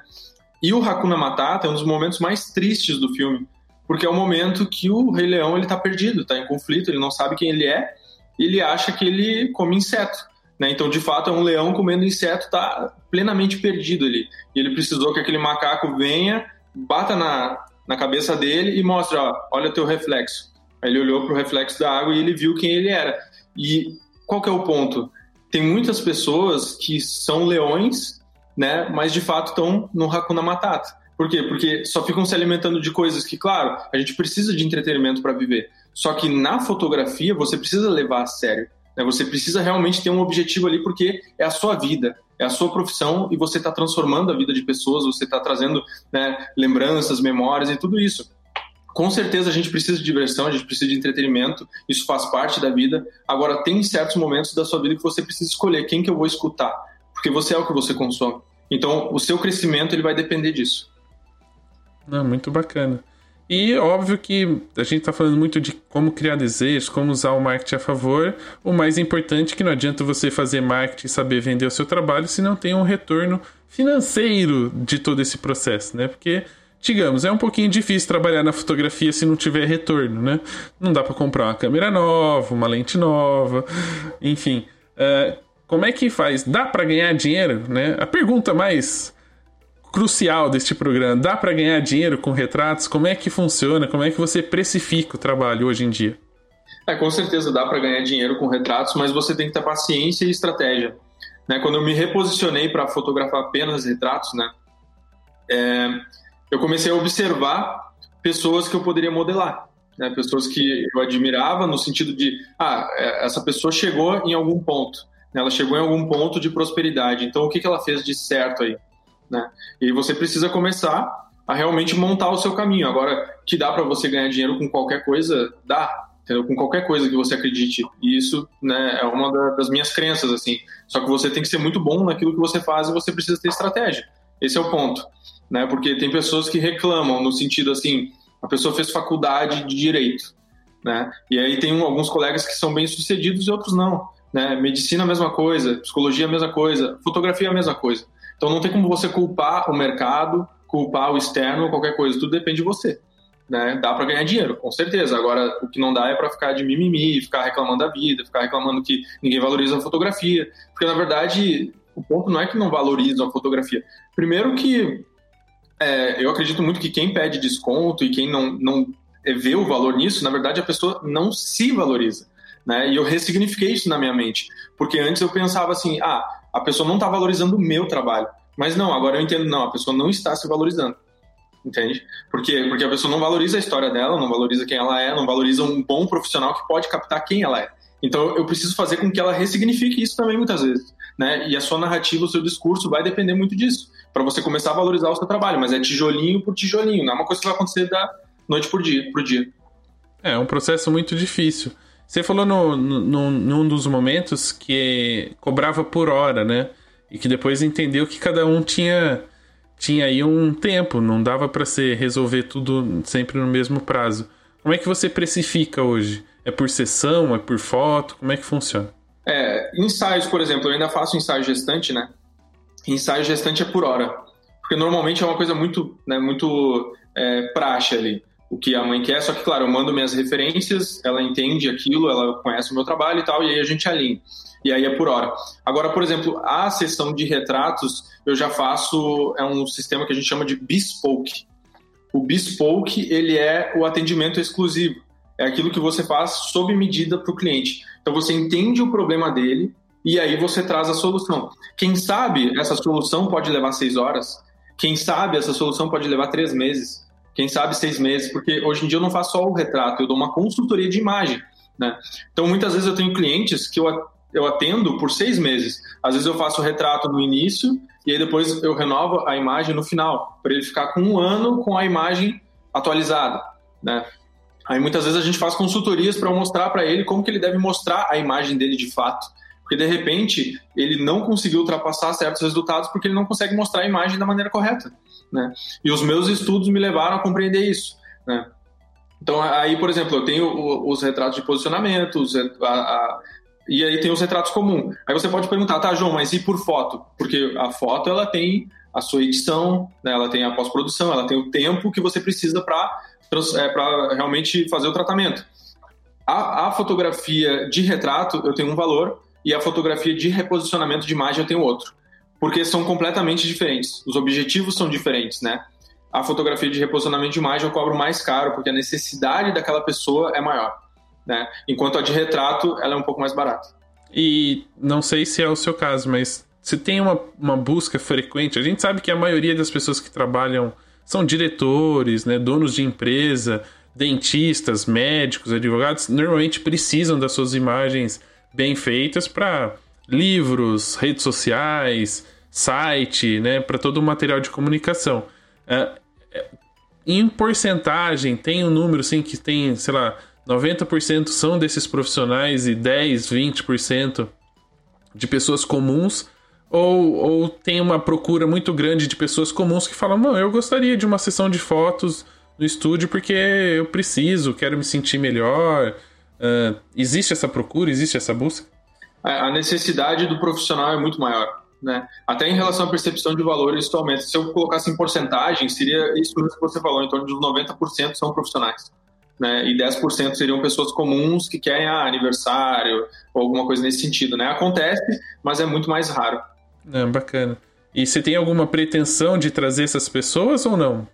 E o Hakuna Matata é um dos momentos mais tristes do filme, porque é o momento que o Rei Leão ele tá perdido, tá em conflito, ele não sabe quem ele é, e ele acha que ele come inseto. Né? Então, de fato, é um leão comendo inseto, está plenamente perdido ali. E ele precisou que aquele macaco venha, bata na, na cabeça dele e mostre, ó, olha teu reflexo. Aí ele olhou para o reflexo da água e ele viu quem ele era. E qual que é o ponto? Tem muitas pessoas que são leões, né, mas de fato estão no Hakuna Matata. Por quê? Porque só ficam se alimentando de coisas que, claro, a gente precisa de entretenimento para viver. Só que na fotografia você precisa levar a sério. Né? Você precisa realmente ter um objetivo ali, porque é a sua vida, é a sua profissão e você está transformando a vida de pessoas, você está trazendo né, lembranças, memórias e tudo isso. Com certeza a gente precisa de diversão, a gente precisa de entretenimento, isso faz parte da vida. Agora, tem certos momentos da sua vida que você precisa escolher quem que eu vou escutar, porque você é o que você consome. Então, o seu crescimento ele vai depender disso. Não, muito bacana. E óbvio que a gente está falando muito de como criar desejos, como usar o marketing a favor. O mais importante é que não adianta você fazer marketing e saber vender o seu trabalho se não tem um retorno financeiro de todo esse processo, né? Porque, digamos, é um pouquinho difícil trabalhar na fotografia se não tiver retorno, né? Não dá para comprar uma câmera nova, uma lente nova, enfim. Uh, como é que faz? Dá para ganhar dinheiro, né? A pergunta mais crucial deste programa. Dá para ganhar dinheiro com retratos? Como é que funciona? Como é que você precifica o trabalho hoje em dia? É, com certeza dá para ganhar dinheiro com retratos, mas você tem que ter paciência e estratégia. né, quando eu me reposicionei para fotografar apenas retratos, né, é, eu comecei a observar pessoas que eu poderia modelar, né, pessoas que eu admirava no sentido de, ah, é, essa pessoa chegou em algum ponto, né, ela chegou em algum ponto de prosperidade, então o que, que ela fez de certo aí? Né? E você precisa começar a realmente montar o seu caminho. Agora, que dá para você ganhar dinheiro com qualquer coisa, dá, entendeu? Com qualquer coisa que você acredite. E isso, né, é uma das minhas crenças, assim. Só que você tem que ser muito bom naquilo que você faz e você precisa ter estratégia. Esse é o ponto, né? Porque tem pessoas que reclamam no sentido assim, a pessoa fez faculdade de direito, né? E aí tem alguns colegas que são bem sucedidos e outros não, né? Medicina a mesma coisa, psicologia a mesma coisa, fotografia a mesma coisa. Então não tem como você culpar o mercado, culpar o externo, qualquer coisa, tudo depende de você. Né? Dá para ganhar dinheiro, com certeza. Agora, o que não dá é para ficar de mimimi, ficar reclamando da vida, ficar reclamando que ninguém valoriza a fotografia. Porque, na verdade, o ponto não é que não valorizam a fotografia. Primeiro que é, eu acredito muito que quem pede desconto e quem não, não vê o valor nisso, na verdade, a pessoa não se valoriza. Né? E eu ressignifiquei isso na minha mente. Porque antes eu pensava assim, ah, a pessoa não está valorizando o meu trabalho. Mas não, agora eu entendo, não, a pessoa não está se valorizando. Entende? Por quê? Porque a pessoa não valoriza a história dela, não valoriza quem ela é, não valoriza um bom profissional que pode captar quem ela é. Então eu preciso fazer com que ela ressignifique isso também muitas vezes. Né? E a sua narrativa, o seu discurso vai depender muito disso, para você começar a valorizar o seu trabalho, mas é tijolinho por tijolinho, não é uma coisa que vai acontecer da noite por dia, por dia. É um processo muito difícil. Você falou no, no, num dos momentos que cobrava por hora, né? E que depois entendeu que cada um tinha tinha aí um tempo, não dava para se resolver tudo sempre no mesmo prazo. Como é que você precifica hoje? É por sessão, é por foto? Como é que funciona? É, ensaios, por exemplo, eu ainda faço ensaio gestante, né? Ensaio gestante é por hora, porque normalmente é uma coisa muito, né, muito é, praxe ali o que a mãe quer, só que, claro, eu mando minhas referências, ela entende aquilo, ela conhece o meu trabalho e tal, e aí a gente alinha. E aí é por hora. Agora, por exemplo, a sessão de retratos, eu já faço, é um sistema que a gente chama de bespoke. O bespoke, ele é o atendimento exclusivo. É aquilo que você faz sob medida para o cliente. Então, você entende o problema dele e aí você traz a solução. Quem sabe essa solução pode levar seis horas, quem sabe essa solução pode levar três meses, quem sabe seis meses, porque hoje em dia eu não faço só o retrato, eu dou uma consultoria de imagem. Né? Então, muitas vezes eu tenho clientes que eu, eu atendo por seis meses. Às vezes eu faço o retrato no início e aí depois eu renovo a imagem no final, para ele ficar com um ano com a imagem atualizada. Né? Aí muitas vezes a gente faz consultorias para mostrar para ele como que ele deve mostrar a imagem dele de fato. Porque de repente ele não conseguiu ultrapassar certos resultados porque ele não consegue mostrar a imagem da maneira correta né? E os meus estudos me levaram a compreender isso, né? Então, aí, por exemplo, eu tenho os retratos de posicionamento, a, a, e aí tem os retratos comuns. Aí você pode perguntar, tá, João, mas e por foto? Porque a foto, ela tem a sua edição, né, ela tem a pós-produção, ela tem o tempo que você precisa para é, realmente fazer o tratamento. A, a, fotografia de retrato, eu tenho um valor, e a fotografia de reposicionamento de imagem, eu tenho outro porque são completamente diferentes. Os objetivos são diferentes, né? A fotografia de reposicionamento de imagem eu cobro mais caro, porque a necessidade daquela pessoa é maior, né? Enquanto a de retrato, ela é um pouco mais barata. E não sei se é o seu caso, mas se tem uma, uma busca frequente, a gente sabe que a maioria das pessoas que trabalham são diretores, né, donos de empresa, dentistas, médicos, advogados, normalmente precisam das suas imagens bem feitas para livros, redes sociais, site, né, para todo o material de comunicação. É, é, em porcentagem, tem um número assim que tem, sei lá, 90% são desses profissionais e 10, 20% de pessoas comuns, ou, ou tem uma procura muito grande de pessoas comuns que falam: Não, eu gostaria de uma sessão de fotos no estúdio porque eu preciso, quero me sentir melhor. Uh, existe essa procura, existe essa busca? a necessidade do profissional é muito maior. Né? Até em relação à percepção de valor, isso aumenta. Se eu colocasse em porcentagem, seria isso que você falou, em torno de 90% são profissionais. Né? E 10% seriam pessoas comuns que querem ah, aniversário ou alguma coisa nesse sentido. Né? Acontece, mas é muito mais raro. É, bacana. E você tem alguma pretensão de trazer essas pessoas ou não?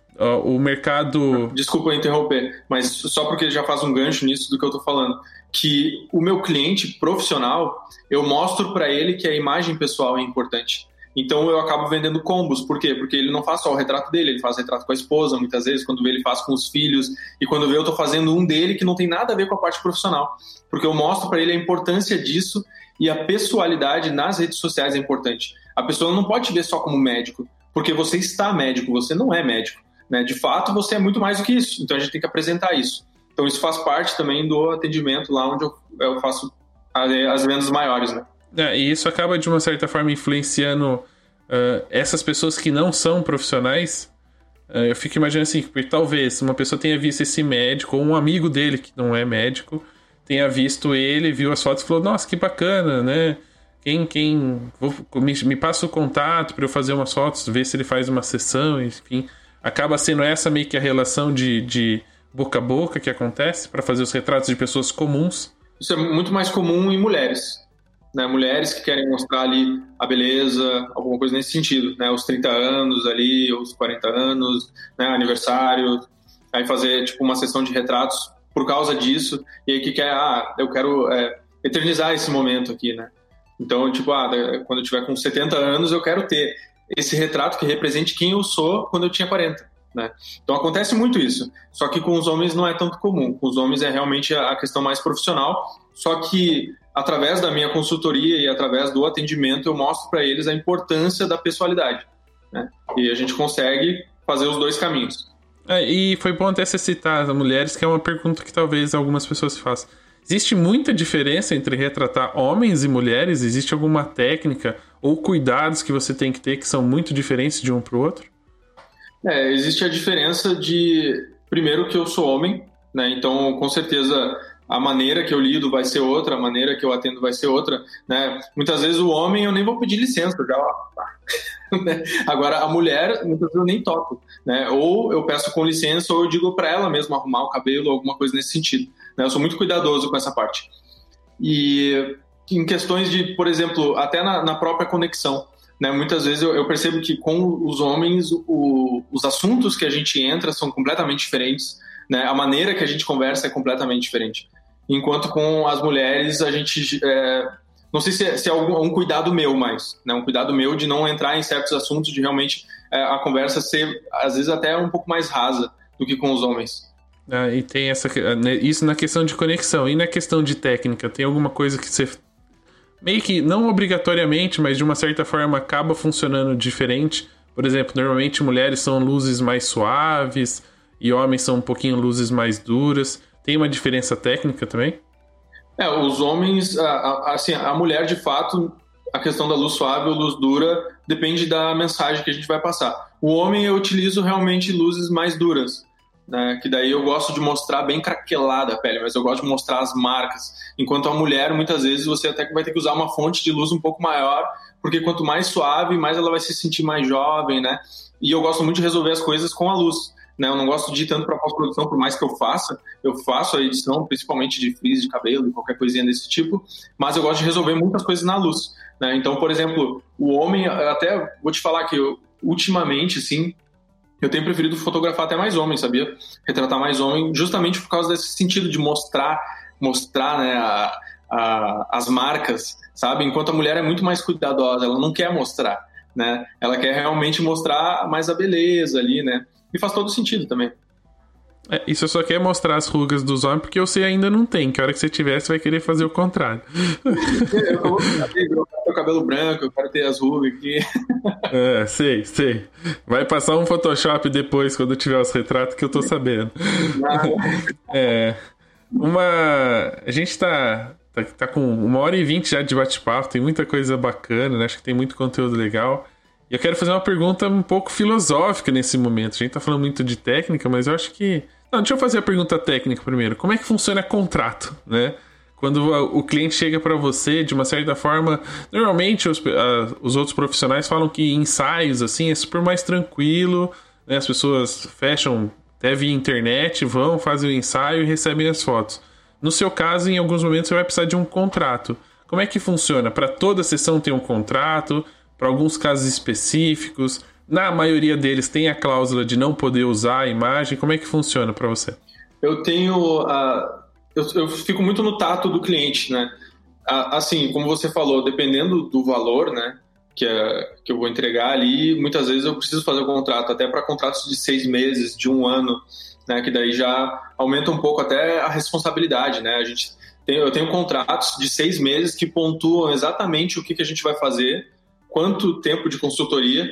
O mercado. Desculpa interromper, mas só porque já faz um gancho nisso do que eu tô falando. que o meu cliente profissional, eu mostro para ele que a imagem pessoal é importante. Então eu acabo vendendo combos. Por quê? Porque ele não faz só o retrato dele, ele faz retrato com a esposa, muitas vezes, quando vê, ele faz com os filhos. E quando vê, eu estou fazendo um dele que não tem nada a ver com a parte profissional. Porque eu mostro para ele a importância disso e a pessoalidade nas redes sociais é importante. A pessoa não pode te ver só como médico, porque você está médico, você não é médico. Né? De fato, você é muito mais do que isso. Então a gente tem que apresentar isso. Então isso faz parte também do atendimento lá onde eu, eu faço as vendas maiores, né? É, e isso acaba, de uma certa forma, influenciando uh, essas pessoas que não são profissionais. Uh, eu fico imaginando assim, porque talvez uma pessoa tenha visto esse médico, ou um amigo dele que não é médico, tenha visto ele, viu as fotos e falou: Nossa, que bacana, né? Quem, quem vou, me, me passa o contato para eu fazer umas fotos, ver se ele faz uma sessão, enfim. Acaba sendo essa meio que a relação de, de boca a boca que acontece para fazer os retratos de pessoas comuns. Isso é muito mais comum em mulheres né, mulheres que querem mostrar ali a beleza, alguma coisa nesse sentido, né, os 30 anos ali, os 40 anos, né, aniversário, aí fazer tipo uma sessão de retratos por causa disso, e aí que quer, ah, eu quero é, eternizar esse momento aqui, né, então, tipo, ah, quando eu tiver com 70 anos, eu quero ter esse retrato que represente quem eu sou quando eu tinha 40. Né? Então acontece muito isso. Só que com os homens não é tanto comum. Com os homens é realmente a questão mais profissional. Só que através da minha consultoria e através do atendimento eu mostro para eles a importância da pessoalidade. Né? E a gente consegue fazer os dois caminhos. É, e foi bom até você citar as mulheres, que é uma pergunta que talvez algumas pessoas façam. Existe muita diferença entre retratar homens e mulheres? Existe alguma técnica ou cuidados que você tem que ter que são muito diferentes de um para o outro? É, existe a diferença de, primeiro, que eu sou homem, né? Então, com certeza, a maneira que eu lido vai ser outra, a maneira que eu atendo vai ser outra, né? Muitas vezes o homem eu nem vou pedir licença, já [laughs] né? Agora a mulher muitas vezes eu nem toco, né? Ou eu peço com licença ou eu digo para ela mesmo arrumar o cabelo, alguma coisa nesse sentido. Né? Eu sou muito cuidadoso com essa parte. E em questões de, por exemplo, até na, na própria conexão, né? Muitas vezes eu, eu, percebo que com os homens o, os assuntos que a gente entra são completamente diferentes, né? A maneira que a gente conversa é completamente diferente. Enquanto com as mulheres a gente é, não sei se é, se é algum, um cuidado meu mais, né? Um cuidado meu de não entrar em certos assuntos, de realmente é, a conversa ser às vezes até um pouco mais rasa do que com os homens. Ah, e tem essa né, isso na questão de conexão e na questão de técnica tem alguma coisa que você meio que não obrigatoriamente, mas de uma certa forma acaba funcionando diferente. Por exemplo, normalmente mulheres são luzes mais suaves e homens são um pouquinho luzes mais duras. Tem uma diferença técnica também? É, os homens, assim, a mulher de fato, a questão da luz suave ou luz dura depende da mensagem que a gente vai passar. O homem eu utilizo realmente luzes mais duras né? Que daí eu gosto de mostrar bem craquelada a pele, mas eu gosto de mostrar as marcas. Enquanto a mulher, muitas vezes, você até vai ter que usar uma fonte de luz um pouco maior, porque quanto mais suave, mais ela vai se sentir mais jovem, né? E eu gosto muito de resolver as coisas com a luz. Né, eu não gosto de ir tanto para pós-produção, por mais que eu faça, eu faço a edição, principalmente de frizz de cabelo e qualquer coisinha desse tipo, mas eu gosto de resolver muitas coisas na luz. Né? Então, por exemplo, o homem, até vou te falar que eu, ultimamente, assim, eu tenho preferido fotografar até mais homens, sabia? Retratar mais homem, justamente por causa desse sentido de mostrar, mostrar, né, a, a, as marcas, sabe? Enquanto a mulher é muito mais cuidadosa, ela não quer mostrar, né? Ela quer realmente mostrar mais a beleza ali, né? E faz todo sentido também. É, isso só quer mostrar as rugas dos homens porque você ainda não tem. Que a hora que você tiver, você vai querer fazer o contrário. eu, vou ter cabelo branco, eu quero ter as rugas aqui. [laughs] É, sei, sei. Vai passar um Photoshop depois, quando tiver os retratos, que eu tô sabendo. [laughs] é. Uma. A gente tá, tá, tá com uma hora e vinte já de bate-papo, tem muita coisa bacana, né? Acho que tem muito conteúdo legal. Eu quero fazer uma pergunta um pouco filosófica nesse momento. A gente tá falando muito de técnica, mas eu acho que. Não, deixa eu fazer a pergunta técnica primeiro. Como é que funciona contrato, né? Quando o cliente chega para você, de uma certa forma, normalmente os, os outros profissionais falam que ensaios assim é super mais tranquilo, né? As pessoas fecham até via internet, vão, fazem o ensaio e recebem as fotos. No seu caso, em alguns momentos você vai precisar de um contrato. Como é que funciona? Para toda sessão tem um contrato? Para alguns casos específicos. Na maioria deles tem a cláusula de não poder usar a imagem. Como é que funciona para você? Eu tenho, uh, eu, eu fico muito no tato do cliente, né? Assim, como você falou, dependendo do valor, né? Que, é, que eu vou entregar ali, muitas vezes eu preciso fazer o contrato, até para contratos de seis meses, de um ano, né? Que daí já aumenta um pouco até a responsabilidade, né? A gente tem, eu tenho contratos de seis meses que pontuam exatamente o que, que a gente vai fazer, quanto tempo de consultoria,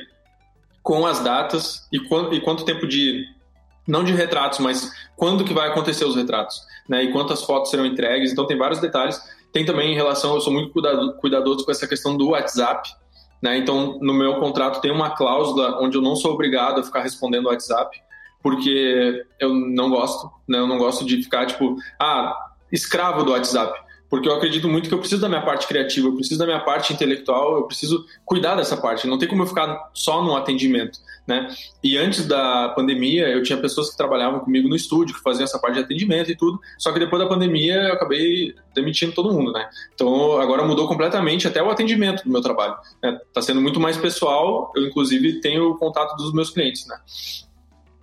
com as datas e, quanto, e quanto tempo de não de retratos, mas quando que vai acontecer os retratos, né? E quantas fotos serão entregues. Então tem vários detalhes. Tem também em relação, eu sou muito cuidadoso com essa questão do WhatsApp, né? Então no meu contrato tem uma cláusula onde eu não sou obrigado a ficar respondendo o WhatsApp, porque eu não gosto, né? Eu não gosto de ficar tipo, ah, escravo do WhatsApp porque eu acredito muito que eu preciso da minha parte criativa, eu preciso da minha parte intelectual, eu preciso cuidar dessa parte. Não tem como eu ficar só no atendimento, né? E antes da pandemia, eu tinha pessoas que trabalhavam comigo no estúdio, que faziam essa parte de atendimento e tudo. Só que depois da pandemia, eu acabei demitindo todo mundo, né? Então agora mudou completamente até o atendimento do meu trabalho. Né? Tá sendo muito mais pessoal. Eu inclusive tenho o contato dos meus clientes, né?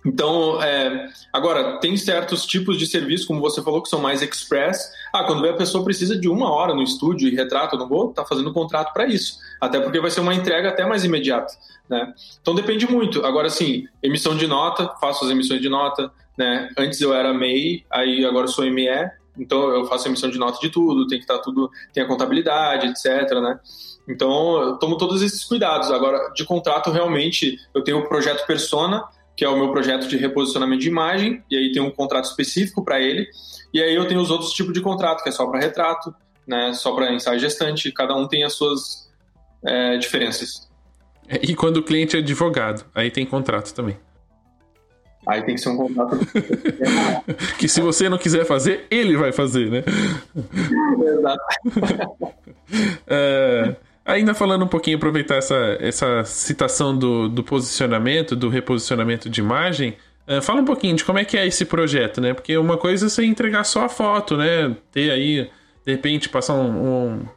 Então, é, agora, tem certos tipos de serviço, como você falou, que são mais express. Ah, quando a pessoa precisa de uma hora no estúdio e retrato, não vou estar tá fazendo contrato para isso. Até porque vai ser uma entrega até mais imediata. Né? Então, depende muito. Agora, sim, emissão de nota, faço as emissões de nota. Né? Antes eu era MEI, aí agora sou ME. Então, eu faço emissão de nota de tudo, tem que estar tá tudo, tem a contabilidade, etc. Né? Então, eu tomo todos esses cuidados. Agora, de contrato, realmente, eu tenho o projeto Persona, que é o meu projeto de reposicionamento de imagem, e aí tem um contrato específico para ele. E aí eu tenho os outros tipos de contrato, que é só para retrato, né, só para ensaio gestante, cada um tem as suas é, diferenças. É, e quando o cliente é advogado, aí tem contrato também. Aí tem que ser um contrato. [laughs] que se você não quiser fazer, ele vai fazer, né? Exato. [laughs] é... Ainda falando um pouquinho, aproveitar essa, essa citação do, do posicionamento, do reposicionamento de imagem, uh, fala um pouquinho de como é que é esse projeto, né? Porque uma coisa é você entregar só a foto, né? Ter aí, de repente, passar um, um,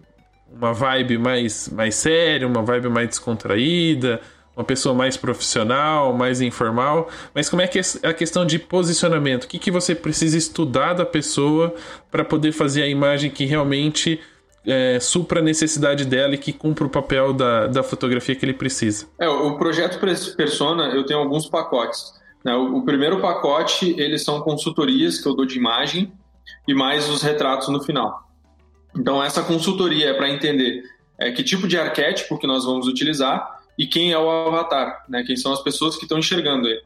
uma vibe mais, mais séria, uma vibe mais descontraída, uma pessoa mais profissional, mais informal. Mas como é que é a questão de posicionamento? O que, que você precisa estudar da pessoa para poder fazer a imagem que realmente é, supra a necessidade dela e que cumpra o papel da, da fotografia que ele precisa. É, o projeto Persona, eu tenho alguns pacotes. Né? O, o, primeiro pacote, eles são consultorias que eu dou de imagem e mais os retratos no final. Então, essa consultoria é para entender é, que tipo de arquétipo que nós vamos utilizar e quem é o avatar, né? quem são as pessoas que estão enxergando ele.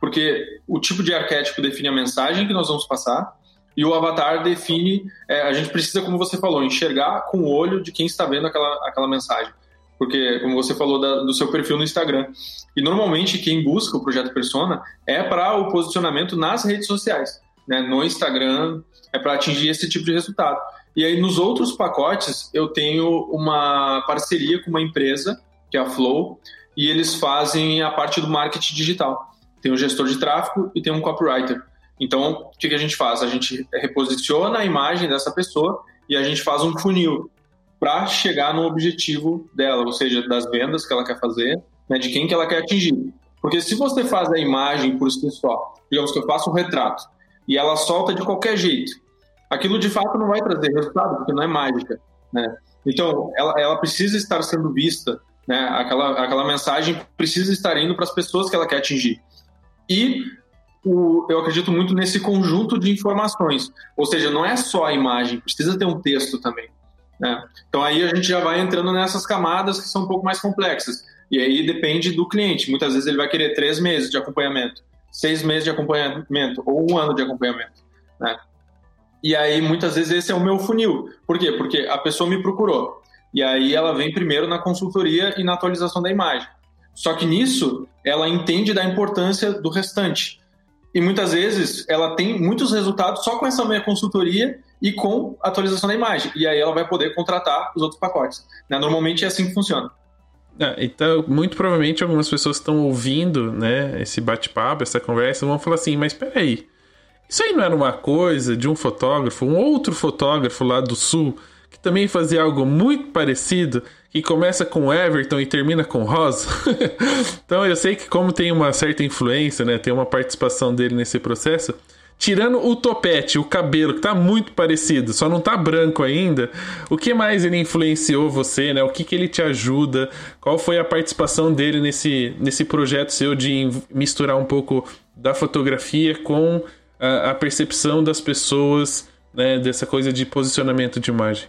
Porque o tipo de arquétipo define a mensagem que nós vamos passar e o avatar define, é, a gente precisa, como você falou, enxergar com o olho de quem está vendo aquela, aquela mensagem. Porque, como você falou da, do seu perfil no Instagram. E normalmente quem busca o projeto Persona é para o posicionamento nas redes sociais. Né? No Instagram, é para atingir esse tipo de resultado. E aí, nos outros pacotes, eu tenho uma parceria com uma empresa, que é a Flow, e eles fazem a parte do marketing digital. Tem um gestor de tráfego e tem um copywriter. Então, o que, a gente faz? A gente reposiciona a imagem dessa pessoa e a gente faz um funil para chegar no objetivo dela, ou seja, das vendas que ela quer fazer, né, de quem que ela quer atingir. Porque se você faz a imagem por si só, digamos que eu faço um retrato e ela solta de qualquer jeito, aquilo de fato não vai trazer resultado, porque não é mágica, né? Então, ela, ela precisa estar sendo vista, né? Aquela, aquela mensagem precisa estar indo para as pessoas que ela quer atingir. E o, eu acredito muito nesse conjunto de informações. Ou seja, não é só a imagem, precisa ter um texto também. Né? Então aí a gente já vai entrando nessas camadas que são um pouco mais complexas. E aí depende do cliente. Muitas vezes ele vai querer três meses de acompanhamento, seis meses de acompanhamento ou um ano de acompanhamento. Né? E aí muitas vezes esse é o meu funil. Por quê? Porque a pessoa me procurou. E aí ela vem primeiro na consultoria e na atualização da imagem. Só que nisso ela entende da importância do restante. E muitas vezes ela tem muitos resultados só com essa minha consultoria e com atualização da imagem. E aí ela vai poder contratar os outros pacotes. Né? Normalmente é assim que funciona. É, então, muito provavelmente algumas pessoas estão ouvindo né, esse bate-papo, essa conversa, vão falar assim, mas peraí, isso aí não era uma coisa de um fotógrafo, um outro fotógrafo lá do sul, que também fazia algo muito parecido, que começa com Everton e termina com Rosa. [laughs] então eu sei que como tem uma certa influência, né, tem uma participação dele nesse processo, tirando o topete, o cabelo, que tá muito parecido, só não tá branco ainda, o que mais ele influenciou você, né? O que, que ele te ajuda? Qual foi a participação dele nesse, nesse projeto seu de misturar um pouco da fotografia com a, a percepção das pessoas, né? Dessa coisa de posicionamento de imagem?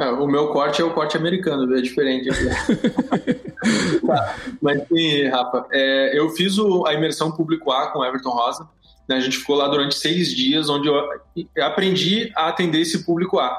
Ah, o meu corte é o corte americano, é diferente. [laughs] tá, mas sim, Rafa, é, eu fiz o, a imersão público A com Everton Rosa. Né, a gente ficou lá durante seis dias, onde eu aprendi a atender esse público A.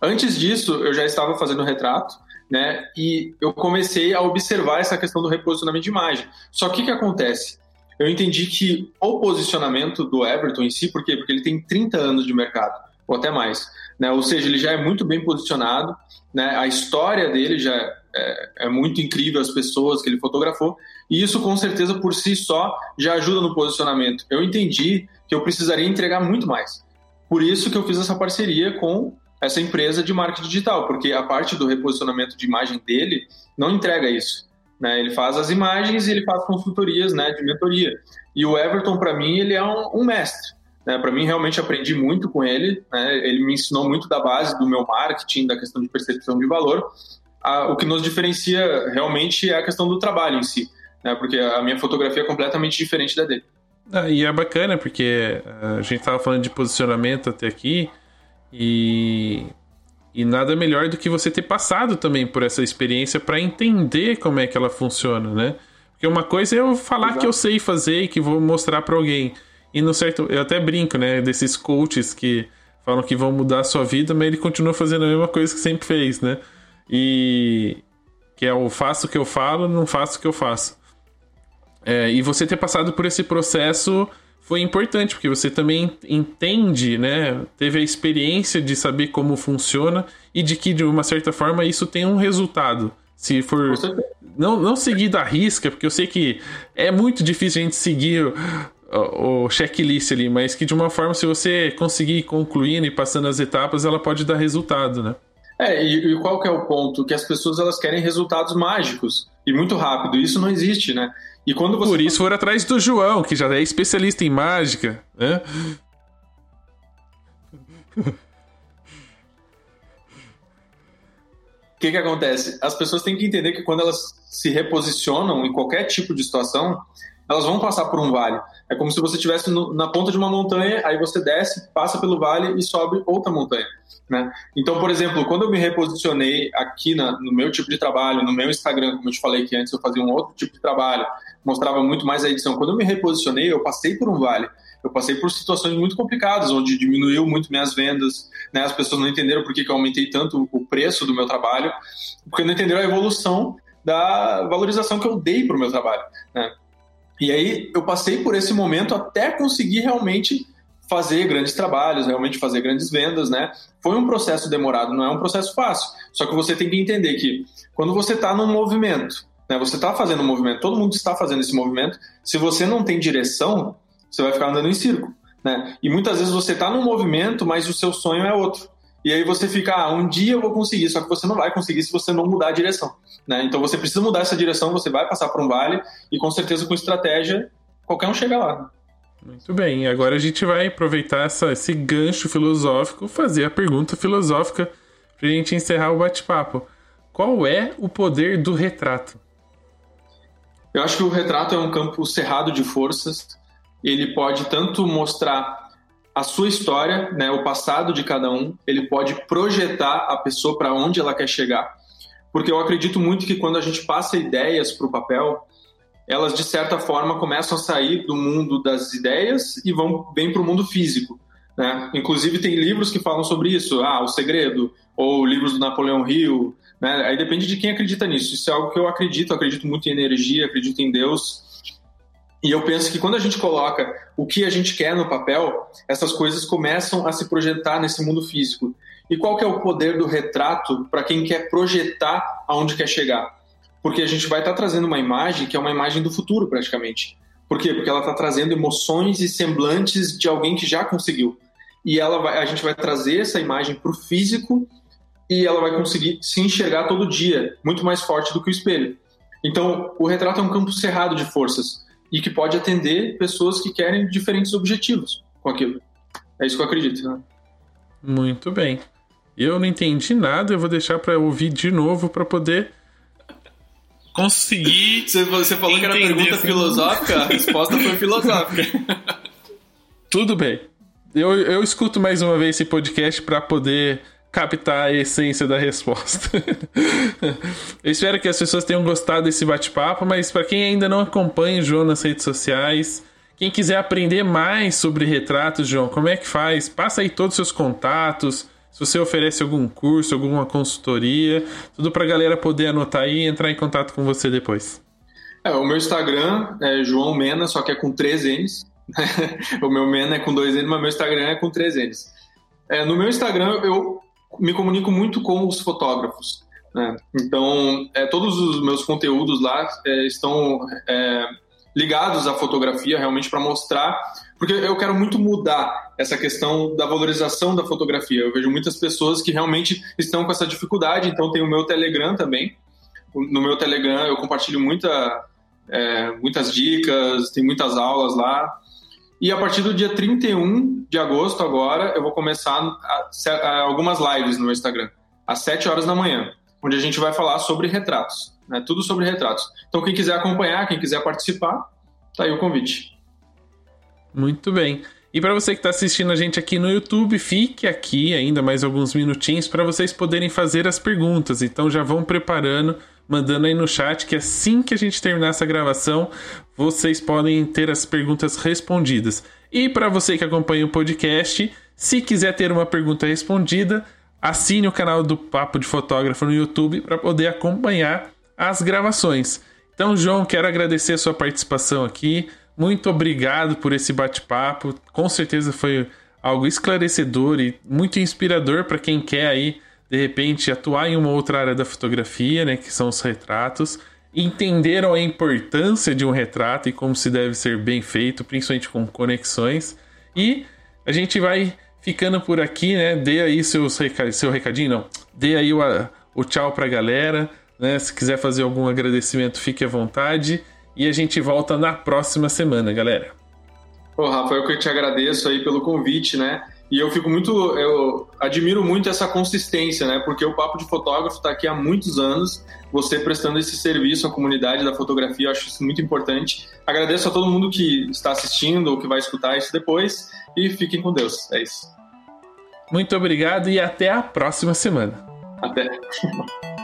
Antes disso, eu já estava fazendo retrato, né? E eu comecei a observar essa questão do reposicionamento de imagem. Só que o que acontece? Eu entendi que o posicionamento do Everton em si, por quê? Porque ele tem 30 anos de mercado, ou até mais. Né? Ou seja, ele já é muito bem posicionado, né? a história dele já é, é, muito incrível, as pessoas que ele fotografou, e isso com certeza por si só já ajuda no posicionamento. Eu entendi que eu precisaria entregar muito mais. Por isso que eu fiz essa parceria com essa empresa de marketing digital, porque a parte do reposicionamento de imagem dele não entrega isso. Né? Ele faz as imagens e ele faz consultorias né, de mentoria. E o Everton, para mim, ele é um, um mestre. Né? Para mim, realmente aprendi muito com ele. Né? Ele me ensinou muito da base do meu marketing, da questão de percepção de valor. o que nos diferencia realmente é a questão do trabalho em si, né? porque a minha fotografia é completamente diferente da dele. Ah, e é bacana porque ah, a gente estava falando de posicionamento até aqui e, e nada melhor do que você ter passado também por essa experiência para entender como é que ela funciona, né? Porque uma coisa é eu falar Exato. que eu sei fazer e que vou mostrar para alguém. E no certo, eu até brinco, né, desses coaches que falam que vão mudar a sua vida, mas ele continua fazendo a mesma coisa que sempre fez, né? E que é o faço o que eu falo, não faço o que eu faço. É, e você ter passado por esse processo foi importante, porque você também entende, né? Teve a experiência de saber como funciona e de que, de uma certa forma, isso tem um resultado. Se for. Não, não seguir da risca, porque eu sei que é muito difícil a gente seguir o checklist ali, mas que de uma forma, se você conseguir ir concluindo e passando as etapas, ela pode dar resultado, né? É, e, e, qual que é o ponto? Que as pessoas elas querem resultados mágicos e muito rápido. Isso não existe, né? E quando você... Por isso foram atrás do João, que já é especialista em mágica, né? O que, que acontece? As pessoas têm que entender que quando elas se reposicionam em qualquer tipo de situação, elas vão passar por um vale. É como se você estivesse na ponta de uma montanha, aí você desce, passa pelo vale e sobe outra montanha. Né? Então, por exemplo, quando eu me reposicionei aqui na, no meu tipo de trabalho, no meu Instagram, como eu te falei que antes eu fazia um outro tipo de trabalho, mostrava muito mais a edição. Quando eu me reposicionei, eu passei por um vale. Eu passei por situações muito complicadas, onde diminuiu muito minhas vendas, né? as pessoas não entenderam por que, que eu aumentei tanto o preço do meu trabalho, porque não entenderam a evolução da valorização que eu dei para o meu trabalho. Né? E aí eu passei por esse momento até conseguir realmente fazer grandes trabalhos, realmente fazer grandes vendas, né? Foi um processo demorado, não é um processo fácil. Só que você tem que entender que quando você está num movimento, né? Você está fazendo um movimento, todo mundo está fazendo esse movimento. Se você não tem direção, você vai ficar andando em círculo, né? E muitas vezes você está num movimento, mas o seu sonho é outro. E aí você fica, ah, um dia eu vou conseguir, só que você não vai conseguir se você não mudar a direção. Né? Então você precisa mudar essa direção, você vai passar por um vale e com certeza com estratégia qualquer um chega lá. Muito bem, agora a gente vai aproveitar essa, esse gancho filosófico, fazer a pergunta filosófica para a gente encerrar o bate-papo. Qual é o poder do retrato? Eu acho que o retrato é um campo cerrado de forças. Ele pode tanto mostrar a sua história, né, o passado de cada um, ele pode projetar a pessoa para onde ela quer chegar. Porque eu acredito muito que quando a gente passa ideias para o papel, elas de certa forma começam a sair do mundo das ideias e vão bem para o mundo físico. Né? Inclusive tem livros que falam sobre isso, ah, o segredo, ou livros do Napoleão Hill, né? Aí depende de quem acredita nisso. Isso é algo que eu acredito, acredito muito em energia, acredito em Deus, e eu penso que quando a gente coloca o que a gente quer no papel, essas coisas começam a se projetar nesse mundo físico. E qual que é o poder do retrato para quem quer projetar aonde quer chegar? Porque a gente vai estar tá trazendo uma imagem que é uma imagem do futuro, praticamente. Por quê? Porque ela está trazendo emoções e semblantes de alguém que já conseguiu. E ela vai, a gente vai trazer essa imagem para o físico e ela vai conseguir se enxergar todo dia, muito mais forte do que o espelho. Então, o retrato é um campo cerrado de forças e que pode atender pessoas que querem diferentes objetivos com aquilo. É isso que eu acredito. Né? Muito bem. Eu não entendi nada, eu vou deixar para ouvir de novo para poder conseguir. Você, você falou que era pergunta assim. filosófica, a resposta foi filosófica. Tudo bem. Eu, eu escuto mais uma vez esse podcast para poder captar a essência da resposta. [laughs] eu espero que as pessoas tenham gostado desse bate-papo, mas para quem ainda não acompanha o João nas redes sociais, quem quiser aprender mais sobre retratos, João, como é que faz? Passa aí todos os seus contatos, se você oferece algum curso, alguma consultoria, tudo para a galera poder anotar aí e entrar em contato com você depois. É, o meu Instagram é João Mena, só que é com três N's. [laughs] o meu Mena é com dois N's, mas meu Instagram é com três N's. É, no meu Instagram eu me comunico muito com os fotógrafos. Né? Então, é, todos os meus conteúdos lá é, estão é, ligados à fotografia, realmente para mostrar, porque eu quero muito mudar essa questão da valorização da fotografia. Eu vejo muitas pessoas que realmente estão com essa dificuldade, então tem o meu Telegram também. No meu Telegram eu compartilho muita, é, muitas dicas, tem muitas aulas lá. E a partir do dia 31 de agosto, agora, eu vou começar a, a, algumas lives no Instagram, às 7 horas da manhã, onde a gente vai falar sobre retratos, né? tudo sobre retratos. Então, quem quiser acompanhar, quem quiser participar, tá aí o convite. Muito bem. E para você que está assistindo a gente aqui no YouTube, fique aqui ainda mais alguns minutinhos para vocês poderem fazer as perguntas. Então já vão preparando mandando aí no chat que assim que a gente terminar essa gravação, vocês podem ter as perguntas respondidas. E para você que acompanha o podcast, se quiser ter uma pergunta respondida, assine o canal do Papo de Fotógrafo no YouTube para poder acompanhar as gravações. Então, João, quero agradecer a sua participação aqui. Muito obrigado por esse bate-papo. Com certeza foi algo esclarecedor e muito inspirador para quem quer aí de repente atuar em uma outra área da fotografia, né, que são os retratos, entenderam a importância de um retrato e como se deve ser bem feito, principalmente com conexões. E a gente vai ficando por aqui, né? Dê aí seus seu recadinho, não. Dê aí o, o tchau pra galera, né? Se quiser fazer algum agradecimento, fique à vontade. E a gente volta na próxima semana, galera. Ô, Rafael, que eu te agradeço aí pelo convite, né? E eu fico muito, eu admiro muito essa consistência, né? Porque o Papo de Fotógrafo está aqui há muitos anos, você prestando esse serviço à comunidade da fotografia, eu acho isso muito importante. Agradeço a todo mundo que está assistindo ou que vai escutar isso depois e fiquem com Deus. É isso. Muito obrigado e até a próxima semana. Até. [laughs]